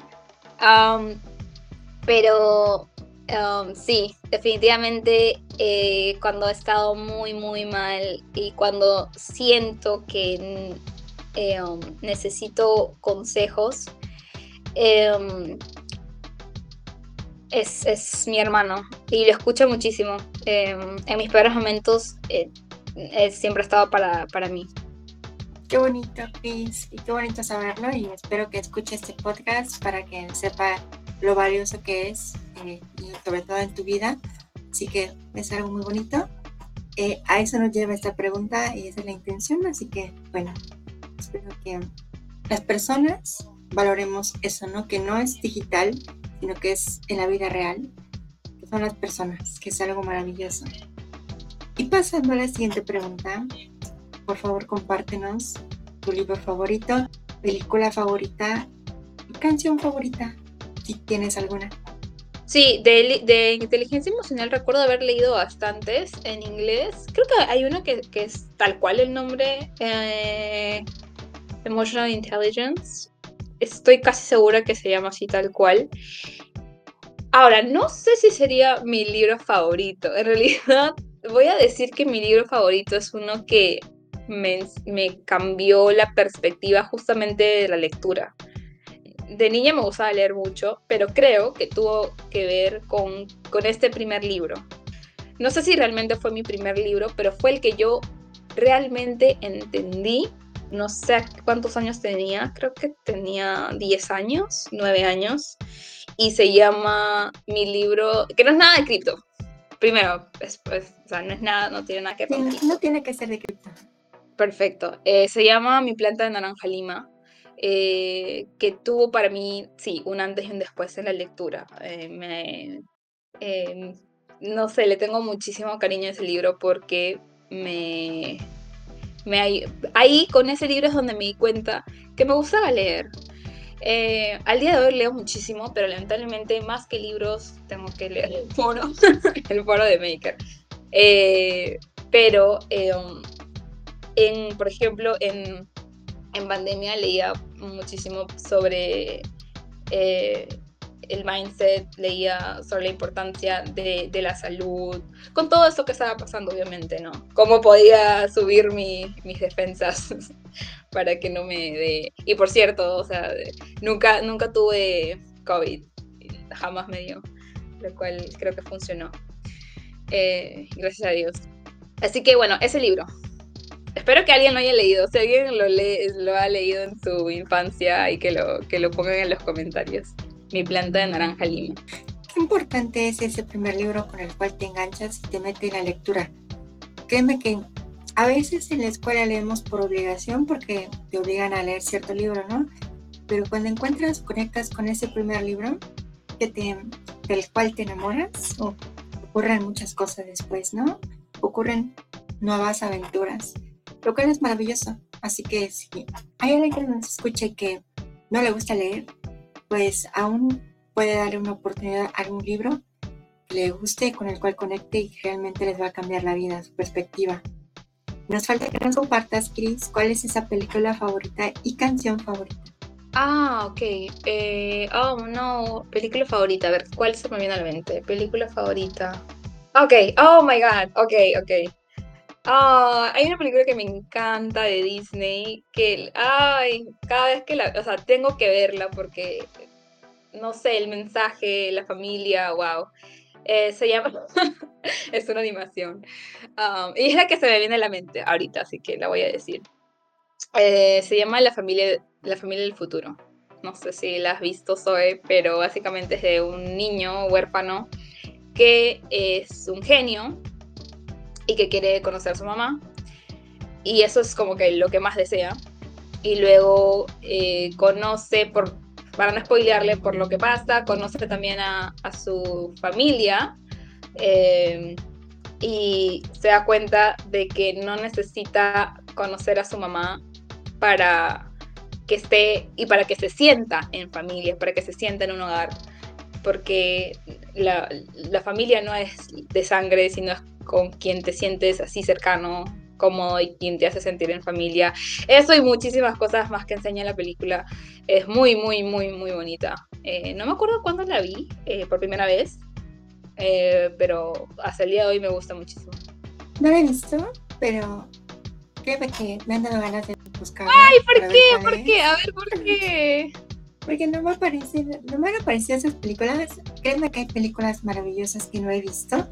A: pero Um, sí, definitivamente eh, cuando he estado muy, muy mal y cuando siento que eh, um, necesito consejos, um, es, mi hermano y lo escucho muchísimo. en mis peores momentos eh, siempre ha estado para, para mí.
B: Qué bonito, Chris, y qué bonito saberlo y espero que escuche este podcast para que sepa lo valioso que es eh, y sobre todo en tu vida. Así que es algo muy bonito. Eh, a eso nos lleva esta pregunta y esa es la intención. Así que, bueno, espero que las personas valoremos eso, ¿no? Que no es digital, sino que es en la vida real, que son las personas, que es algo maravilloso. Y pasando a la siguiente pregunta, por favor compártenos tu libro favorito, película favorita canción favorita, si tienes alguna.
A: Sí, de, inteligencia emocional recuerdo haber leído bastantes en inglés. Creo que hay uno que, es tal cual el nombre, eh, Emotional Intelligence. Estoy casi segura que se llama así tal cual. Ahora, no sé si sería mi libro favorito. En realidad, voy a decir que mi libro favorito es uno que me, cambió la perspectiva justamente de la lectura de niña me gustaba leer mucho, pero creo que tuvo que ver con, con este primer libro. No sé si realmente fue mi primer libro, pero fue el que yo realmente entendí. No sé cuántos años tenía, creo que tenía 10 años, 9 años, y se llama mi libro, que no es nada de cripto. Primero, después, o sea, no es nada, no tiene nada que ver
B: No tiene que ser de cripto.
A: Perfecto. Eh, se llama Mi planta de naranja lima eh, que tuvo para mí, sí, un antes y un después en la lectura. Eh, me, em, no sé, le tengo muchísimo cariño a ese libro porque me, me ahí con ese libro es donde me di cuenta que me gustaba leer. Eh, al día de hoy leo muchísimo, pero lamentablemente más que libros tengo que leer el foro, el foro de Maker. Eh, pero, eh, en, por ejemplo, en, en pandemia leía muchísimo sobre el mindset, leía sobre la importancia de, la salud, con todo eso que estaba pasando, obviamente, ¿no? Cómo podía subir mi, mis defensas para que no me dé... Y por cierto, o sea, nunca, nunca tuve COVID, jamás me dio, lo cual creo que funcionó. Eh, gracias a Dios. Así que bueno, ese libro. Espero que alguien lo haya leído. Si alguien lo ha leído en su infancia y que lo, que lo pongan en los comentarios mi planta de naranja lima.
B: Qué importante es ese primer libro con el cual te enganchas y te mete en la lectura. Créeme que a veces en la escuela leemos por obligación porque te obligan a leer cierto libro, ¿no? Pero cuando encuentras, conectas con ese primer libro que te, del cual te enamoras, ocurren muchas cosas después, ¿no? Ocurren nuevas aventuras, lo cual es maravilloso. Así que si hay alguien que nos escuche que no le gusta leer, pues aún puede darle una oportunidad a algún libro que le guste, con el cual conecte y realmente les va a cambiar la vida, su perspectiva. Nos falta que nos compartas, Chris, cuál es esa película favorita y canción favorita.
A: Ah, ok. Eh, oh, no. Película favorita. A ver, ¿cuál se me viene a mente? Película favorita. Ok. Oh, my God. Ok, ok. Ah, hay una película que me encanta de Disney, que, ay, cada vez que la, o sea, tengo que verla porque, no sé, el mensaje, la familia, wow. Eh, se llama, es una animación. Um, y es la que se me viene a la mente ahorita, así que la voy a decir. Eh, se llama La familia, la familia del futuro. No sé si la has visto, Zoe, pero básicamente es de un niño huérfano que es un genio y que quiere conocer a su mamá. Y eso es como que lo que más desea. Y luego eh, conoce, por, para no spoilearle por lo que pasa, conoce también a, su familia. Eh, y se da cuenta de que no necesita conocer a su mamá para que esté y para que se sienta en familia, para que se sienta en un hogar, porque la, la familia no es de sangre, sino es con quien te sientes así cercano, cómodo y quien te hace sentir en familia. Eso y muchísimas cosas más que enseña la película. Es muy, muy, muy, muy bonita. Eh, no me acuerdo cuándo la vi eh, por primera vez, eh, pero hasta el día de hoy me gusta muchísimo.
B: No la he visto, pero creo que me han dado ganas de buscarla.
A: Ay, ¿por qué? ¿Por qué? A ver, ¿por qué?
B: Porque no me aparecen, no me han aparecido esas películas. Créeme que hay películas maravillosas que no he visto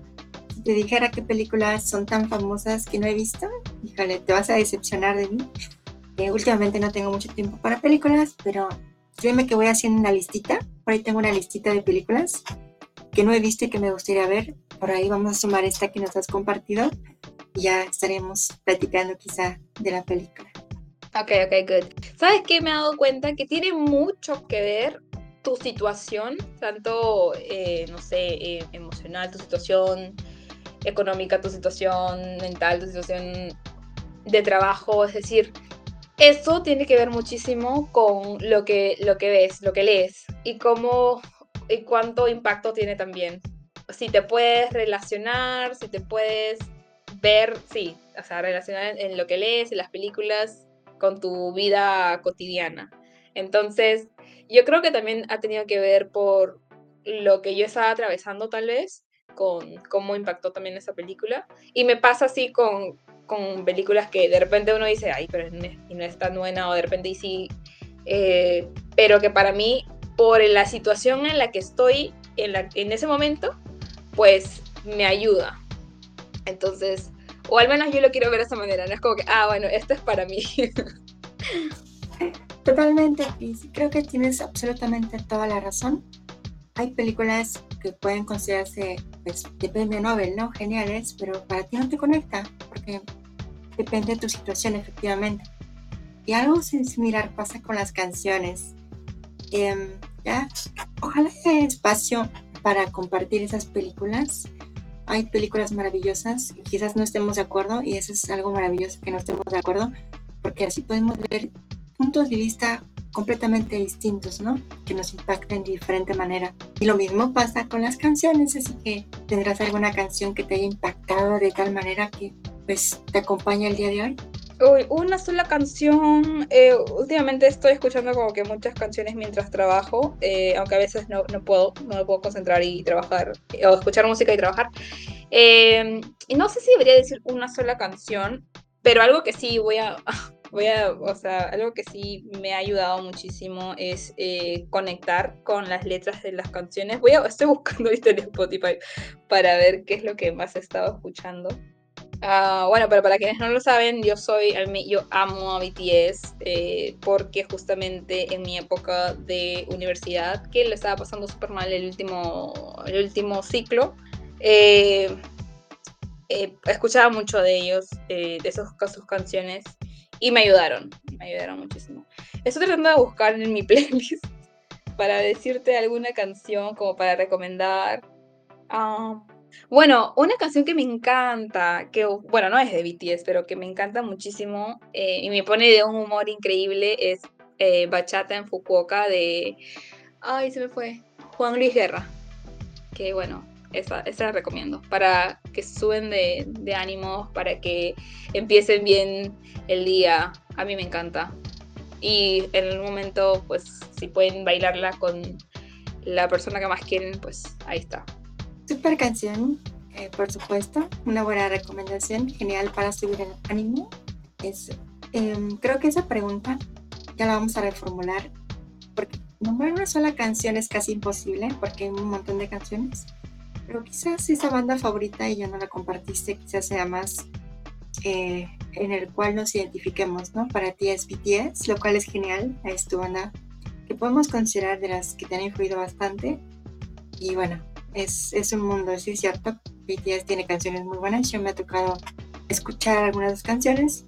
B: te dijera qué películas son tan famosas que no he visto, híjole, te vas a decepcionar de mí. Eh, últimamente no tengo mucho tiempo para películas, pero créeme que voy haciendo una listita. Por ahí tengo una listita de películas que no he visto y que me gustaría ver. Por ahí vamos a sumar esta que nos has compartido y ya estaremos platicando quizá de la película.
A: Ok, ok, good. ¿Sabes qué? Me he dado cuenta que tiene mucho que ver tu situación, tanto, eh, no sé, eh, emocional, tu situación económica, tu situación mental, tu situación de trabajo, es decir, eso tiene que ver muchísimo con lo que, lo que ves, lo que lees y cómo y cuánto impacto tiene también. Si te puedes relacionar, si te puedes ver, sí, o sea, relacionar en, lo que lees, en las películas, con tu vida cotidiana. Entonces, yo creo que también ha tenido que ver por lo que yo estaba atravesando tal vez con cómo impactó también esa película. Y me pasa así con, con películas que de repente uno dice, ay, pero no es, tan buena, o de repente y sí, eh, pero que para mí, por la situación en la que estoy en, la, en ese momento, pues me ayuda. Entonces, o al menos yo lo quiero ver de esa manera, no es como que, ah, bueno, esto es para mí.
B: Totalmente, y creo que tienes absolutamente toda la razón. Hay películas que pueden considerarse pues, de premio Nobel, ¿no? Geniales, pero para ti no te conecta, porque depende de tu situación, efectivamente. Y algo similar pasa con las canciones. Em, ¿ya? Ojalá haya espacio para compartir esas películas, hay películas maravillosas y quizás no estemos de acuerdo y eso es algo maravilloso que no estemos de acuerdo porque así podemos ver puntos de vista completamente distintos, ¿no? Que nos impacten de diferente manera. Y lo mismo pasa con las canciones, así que tendrás alguna canción que te haya impactado de tal manera que pues te acompaña el día de hoy.
A: Una sola canción. Eh, últimamente estoy escuchando como que muchas canciones mientras trabajo, eh, aunque a veces no, no, puedo, no me puedo concentrar y trabajar, o escuchar música y trabajar. Eh, y no sé si debería decir una sola canción, pero algo que sí voy a, voy a, o sea, algo que sí me ha ayudado muchísimo es conectar con las letras de las canciones. Voy a, estoy buscando ahorita en Spotify para ver qué es lo que más he estado escuchando. Ah, bueno, pero para quienes no lo saben, yo soy, yo amo a BTS eh, porque justamente en mi época de universidad, que le estaba pasando súper mal el último, el último ciclo, eh, eh, escuchaba mucho de ellos, de esos, sus canciones, y me ayudaron, me ayudaron muchísimo. Estoy tratando de buscar en mi playlist para decirte alguna canción como para recomendar. Ah, bueno, una canción que me encanta, que bueno, no es de BTS, pero que me encanta muchísimo eh, y me pone de un humor increíble es eh, Bachata en Fukuoka de... Ay, se me fue. Juan Luis Guerra. Que bueno, esa, esa la recomiendo. Para que suben de, de ánimos, para que empiecen bien el día. A mí me encanta. Y en el momento, pues, si pueden bailarla con la persona que más quieren, pues ahí está.
B: Super canción, eh, por supuesto, una buena recomendación, genial para subir el ánimo. Es, em, creo que esa pregunta ya la vamos a reformular, porque nombrar una sola canción es casi imposible, porque hay un montón de canciones. Pero quizás esa banda favorita y ya no la compartiste, quizás sea más eh, en el cual nos identifiquemos, ¿no? Para ti es BTS, lo cual es genial, es tu banda que podemos considerar de las que te han influido bastante. Y bueno, es, es un mundo, sí es cierto. BTS tiene canciones muy buenas. Yo me ha tocado escuchar algunas canciones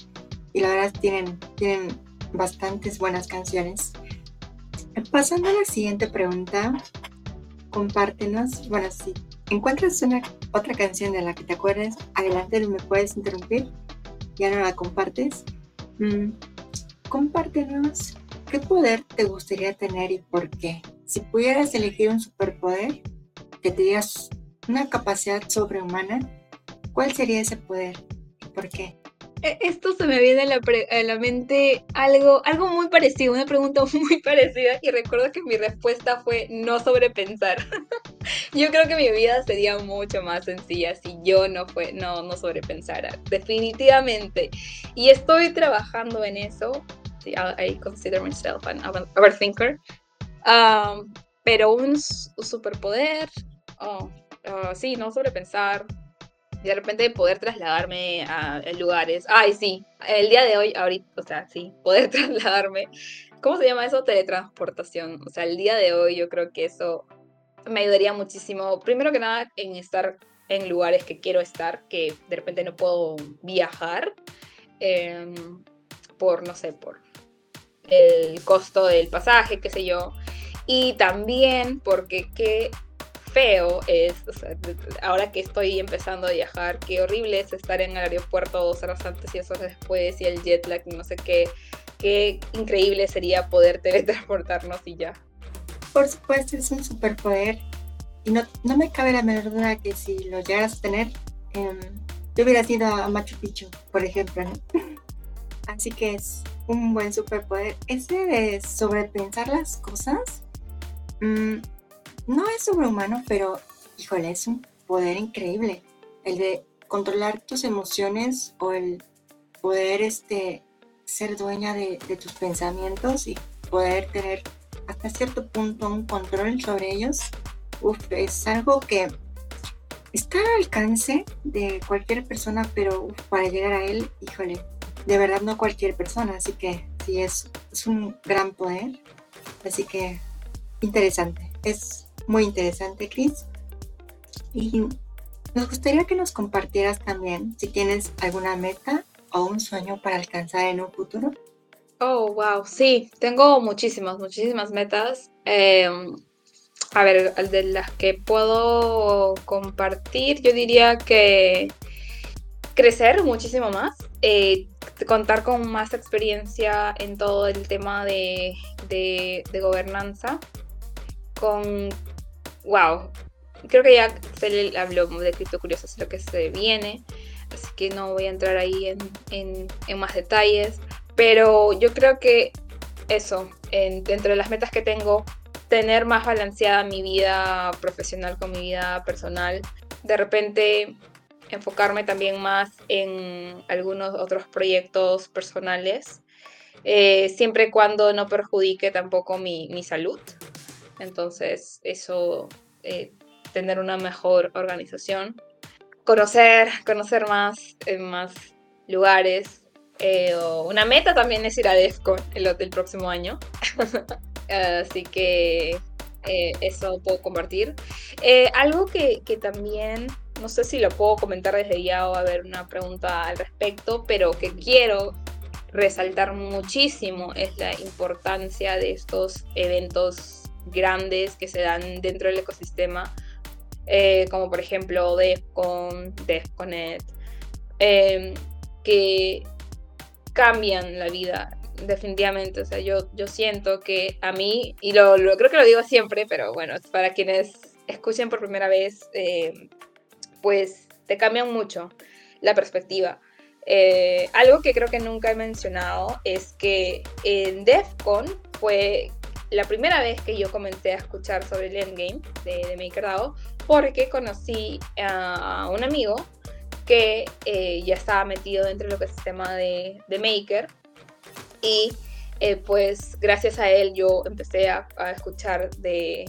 B: y la verdad tienen, tienen bastantes buenas canciones. Pasando a la siguiente pregunta, compártenos, bueno, si encuentras una otra canción de la que te acuerdes, adelante, me puedes interrumpir, ya no la compartes. Mm, compártenos qué poder te gustaría tener y por qué. Si pudieras elegir un superpoder, que te digas una capacidad sobrehumana, ¿cuál sería ese poder y por qué?
A: E, esto se me viene a la, mente algo, algo muy parecido, una pregunta muy parecida y recuerdo que mi respuesta fue no sobrepensar. yo creo que mi vida sería mucho más sencilla si yo no, fue, no, no sobrepensara, definitivamente. Y estoy trabajando en eso. I consider myself an overthinker. Um, pero un superpoder, oh, uh, sí, no sobrepensar, de repente poder trasladarme a, lugares. Ay, sí, el día de hoy, ahorita, o sea, sí, poder trasladarme. ¿Cómo se llama eso? Teletransportación. O sea, el día de hoy yo creo que eso me ayudaría muchísimo. Primero que nada, en estar en lugares que quiero estar, que de repente no puedo viajar em, por, no sé, por el costo del pasaje, qué sé yo. Y también porque qué feo es, ahora que estoy empezando a viajar, qué horrible es estar en el aeropuerto dos horas antes y dos horas después y el jet lag, no sé qué, qué increíble sería poder teletransportarnos y ya.
B: Por supuesto, es un superpoder y no, no me cabe la menor duda que si lo llegas a tener, eh, yo hubiera sido a Machu Picchu, por ejemplo. Así que es un buen superpoder. Ese de sobrepensar las cosas, mmm, no es sobrehumano, pero híjole, es un poder increíble. El de controlar tus emociones o el poder este, ser dueña de, tus pensamientos y poder tener hasta cierto punto un control sobre ellos. Uf, es algo que está al alcance de cualquier persona, pero para llegar a él, híjole, de verdad no cualquier persona, así que sí, es, es un gran poder. Así que interesante. Es muy interesante, Chris. Y nos gustaría que nos compartieras también si tienes alguna meta o un sueño para alcanzar en un futuro.
A: Oh, wow, sí, tengo muchísimas, muchísimas metas. Em, a ver, de las que puedo compartir, yo diría que crecer muchísimo más, eh, contar con más experiencia en todo el tema de, de, gobernanza, con, wow, creo que ya se le habló de Cripto Curiosos lo que se viene, así que no voy a entrar ahí en, en, más detalles, pero yo creo que eso, en, dentro de las metas que tengo, tener más balanceada mi vida profesional con mi vida personal. De repente enfocarme también más en algunos otros proyectos personales, eh, siempre cuando no perjudique tampoco mi, mi salud. Entonces, eso, eh, tener una mejor organización, conocer, conocer más, en más lugares. Eh, una meta también es ir a DEFCON el, próximo año. Así que eh, eso puedo compartir. Eh, algo que, que, también, no sé si lo puedo comentar desde ya o haber una pregunta al respecto, pero que quiero resaltar muchísimo es la importancia de estos eventos grandes que se dan dentro del ecosistema, eh, como por ejemplo DEFCON, DEFCONET, que cambian la vida definitivamente. O sea, yo, yo siento que a mí, y lo, creo que lo digo siempre, pero bueno, para quienes escuchen por primera vez, eh, pues te cambian mucho la perspectiva. Eh, algo que creo que nunca he mencionado es que en DEFCON fue la primera vez que yo comencé a escuchar sobre el endgame de, de MakerDAO porque conocí a un amigo que eh, ya estaba metido dentro del ecosistema de, de Maker y eh, pues gracias a él yo empecé a, escuchar de,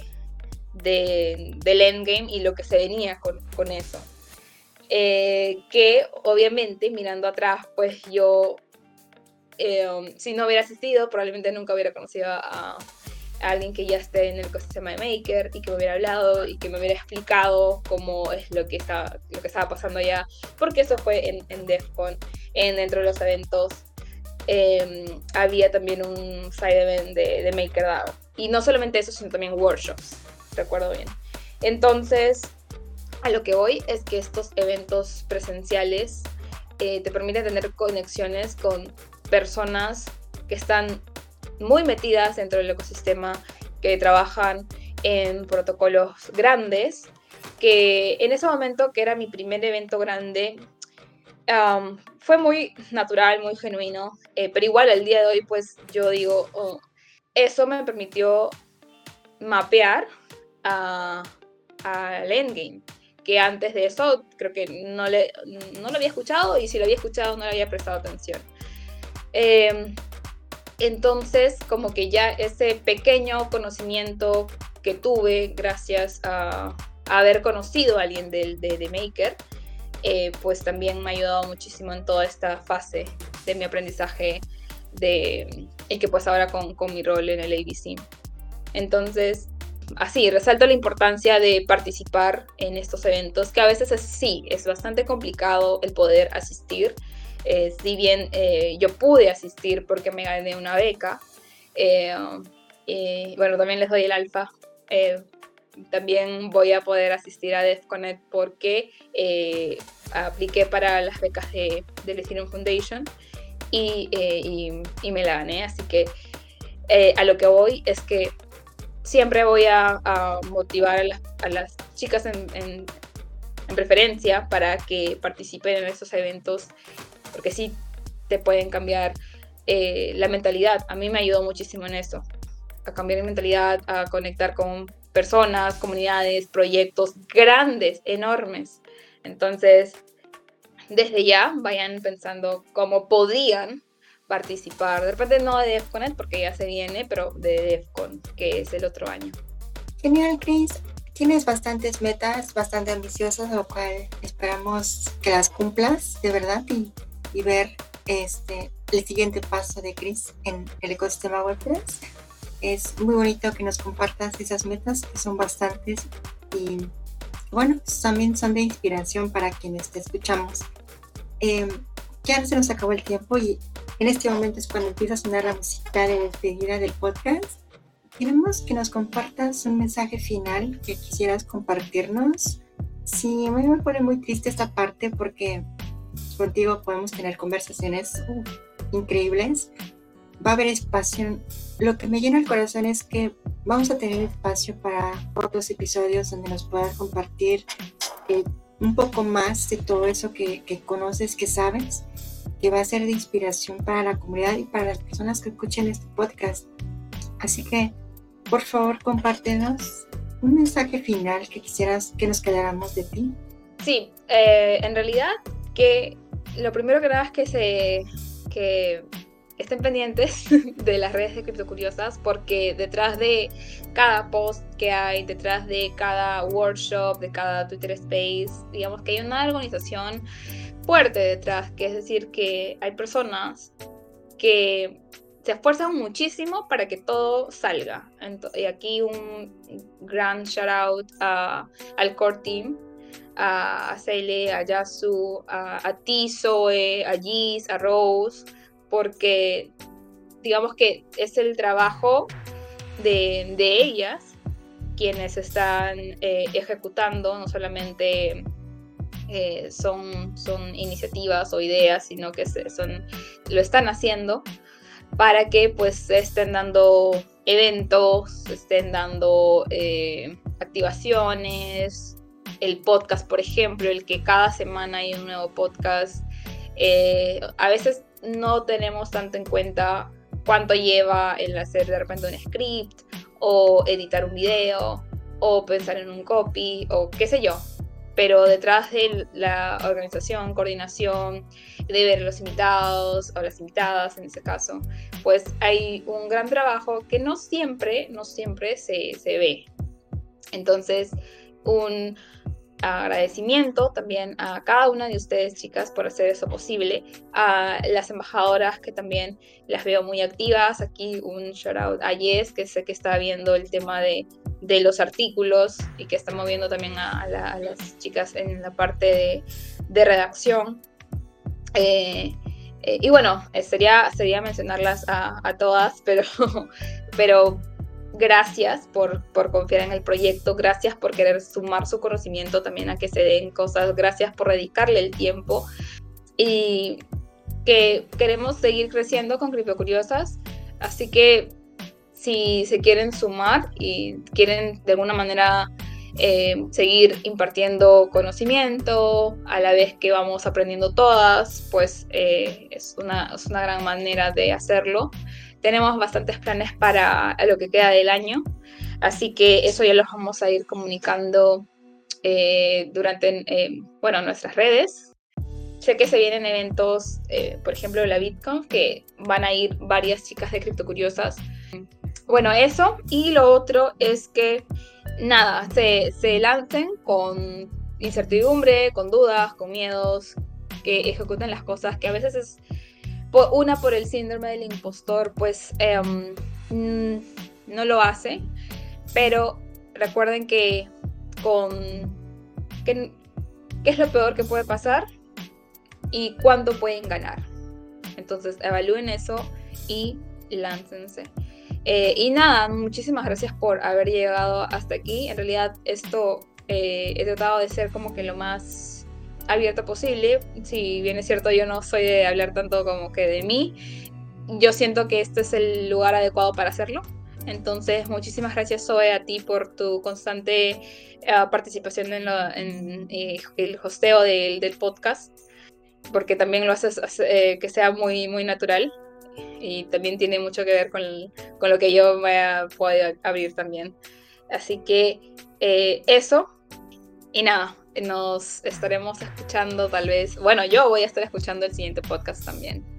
A: del endgame y lo que se venía con, con eso. Eh, que obviamente mirando atrás, pues yo, um, si no hubiera asistido, probablemente nunca hubiera conocido a, alguien que ya esté en el ecosistema de Maker y que me hubiera hablado y que me hubiera explicado cómo es lo que, está, lo que estaba pasando allá, porque eso fue en, en DEFCON, en, dentro de los eventos Em, había también un side event de, de MakerDAO. Y no solamente eso, sino también workshops, recuerdo bien. Entonces, a lo que voy es que estos eventos presenciales eh, te permiten tener conexiones con personas que están muy metidas dentro del ecosistema, que trabajan en protocolos grandes, que en ese momento, que era mi primer evento grande, fue muy natural, muy genuino, eh, pero igual al día de hoy, pues yo digo, oh, eso me permitió mapear al endgame, que antes de eso creo que no, le, no lo había escuchado y si lo había escuchado no le había prestado atención. Em, entonces, como que ya ese pequeño conocimiento que tuve gracias a, haber conocido a alguien de, de, Maker, eh, pues también me ha ayudado muchísimo en toda esta fase de mi aprendizaje de, y que pues ahora con, con mi rol en el ABC. Entonces, así, resalto la importancia de participar en estos eventos, que a veces es, sí, es bastante complicado el poder asistir. Eh, si bien eh, yo pude asistir porque me gané una beca, bueno, también les doy el alfa también voy a poder asistir a DEFCONET porque eh, apliqué para las becas de, del Ethereum Foundation y, eh, y, me la gané. Así que eh, a lo que voy es que siempre voy a, motivar a las, a las chicas en, en, en, referencia para que participen en estos eventos porque sí te pueden cambiar la mentalidad. A mí me ayudó muchísimo en eso, a cambiar mi mentalidad, a conectar con personas, comunidades, proyectos grandes, enormes. Entonces, desde ya vayan pensando cómo podían participar. De repente no de DEFCON porque ya se viene, pero de DEFCON, que es el otro año.
B: Genial, Chris. Tienes bastantes metas, bastante ambiciosas, lo cual esperamos que las cumplas de verdad y, y ver este, el siguiente paso de Chris en el ecosistema Web3 es muy bonito que nos compartas esas metas, que son bastantes y bueno, también son de inspiración para quienes te escuchamos. Eh, ya se nos acabó el tiempo y en este momento es cuando empieza a sonar la música de despedida del podcast. queremos que nos compartas un mensaje final que quisieras compartirnos. Sí, a mí me pone muy triste esta parte porque contigo podemos tener conversaciones increíbles. Va a haber espacio. Lo que me llena el corazón es que vamos a tener espacio para otros episodios donde nos puedas compartir eh, un poco más de todo eso que, que conoces, que sabes, que va a ser de inspiración para la comunidad y para las personas que escuchen este podcast. Así que, por favor, compártenos un mensaje final que quisieras que nos quedáramos de ti.
A: Sí, eh, en realidad que lo primero que nada es que se que estén pendientes de las redes de Criptocuriosas porque detrás de cada post que hay, detrás de cada workshop, de cada Twitter Space, digamos que hay una organización fuerte detrás, que es decir, que hay personas que se esfuerzan muchísimo para que todo salga. y aquí un gran shout out al core team, a, a a Yasu, a, a ti, Zoe, a Giz, a Rose, porque digamos que es el trabajo de, ellas quienes están eh, ejecutando, no solamente eh, son, son iniciativas o ideas, sino que son, lo están haciendo para que pues se estén dando eventos, se estén dando eh, activaciones, el podcast, por ejemplo, el que cada semana hay un nuevo podcast. Eh, a veces no tenemos tanto en cuenta cuánto lleva el hacer de repente un script o editar un video o pensar en un copy o qué sé yo pero detrás de la organización, coordinación, de ver los invitados o las invitadas en ese caso, pues hay un gran trabajo que no siempre, no siempre se, se ve. Entonces, un agradecimiento también a cada una de ustedes, chicas, por hacer eso posible. A las embajadoras que también las veo muy activas. Aquí un shout out a Yes, que sé que está viendo el tema de, de los artículos y que está moviendo también a, las chicas en la parte de, redacción. Eh, eh, y bueno, eh, sería, sería mencionarlas a, a todas, pero, pero gracias por, confiar en el proyecto, gracias por querer sumar su conocimiento también a que se den cosas, gracias por dedicarle el tiempo. Y que queremos seguir creciendo con Criptocuriosas, así que si se quieren sumar y quieren de alguna manera eh, seguir impartiendo conocimiento a la vez que vamos aprendiendo todas, pues eh, es, una, es una gran manera de hacerlo tenemos bastantes planes para lo que queda del año, así que eso ya los vamos a ir comunicando eh, durante, eh, bueno, nuestras redes. Sé que se vienen eventos, eh, por ejemplo, la Bitcoin, que van a ir varias chicas de Criptocuriosas. Bueno, eso. Y lo otro es que, nada, se, se lancen con incertidumbre, con dudas, con miedos, que ejecuten las cosas, que a veces es una por el síndrome del impostor, pues em, mm, no lo hace, pero recuerden que con qué es lo peor que puede pasar y cuándo pueden ganar. Entonces evalúen eso y láncense. Eh, y nada, muchísimas gracias por haber llegado hasta aquí. En realidad esto eh, he tratado de ser como que lo más abierta posible. Si bien es cierto, yo no soy de hablar tanto como que de mí, yo siento que este es el lugar adecuado para hacerlo. Entonces, muchísimas gracias, Zoe, a ti por tu constante eh, participación en, eh, el hosteo del, podcast, porque también lo haces eh, que sea muy, muy natural y también tiene mucho que ver con, con lo que yo me puedo abrir también. Así que eso, y nada, nos estaremos escuchando tal vez, bueno, yo voy a estar escuchando el siguiente podcast también.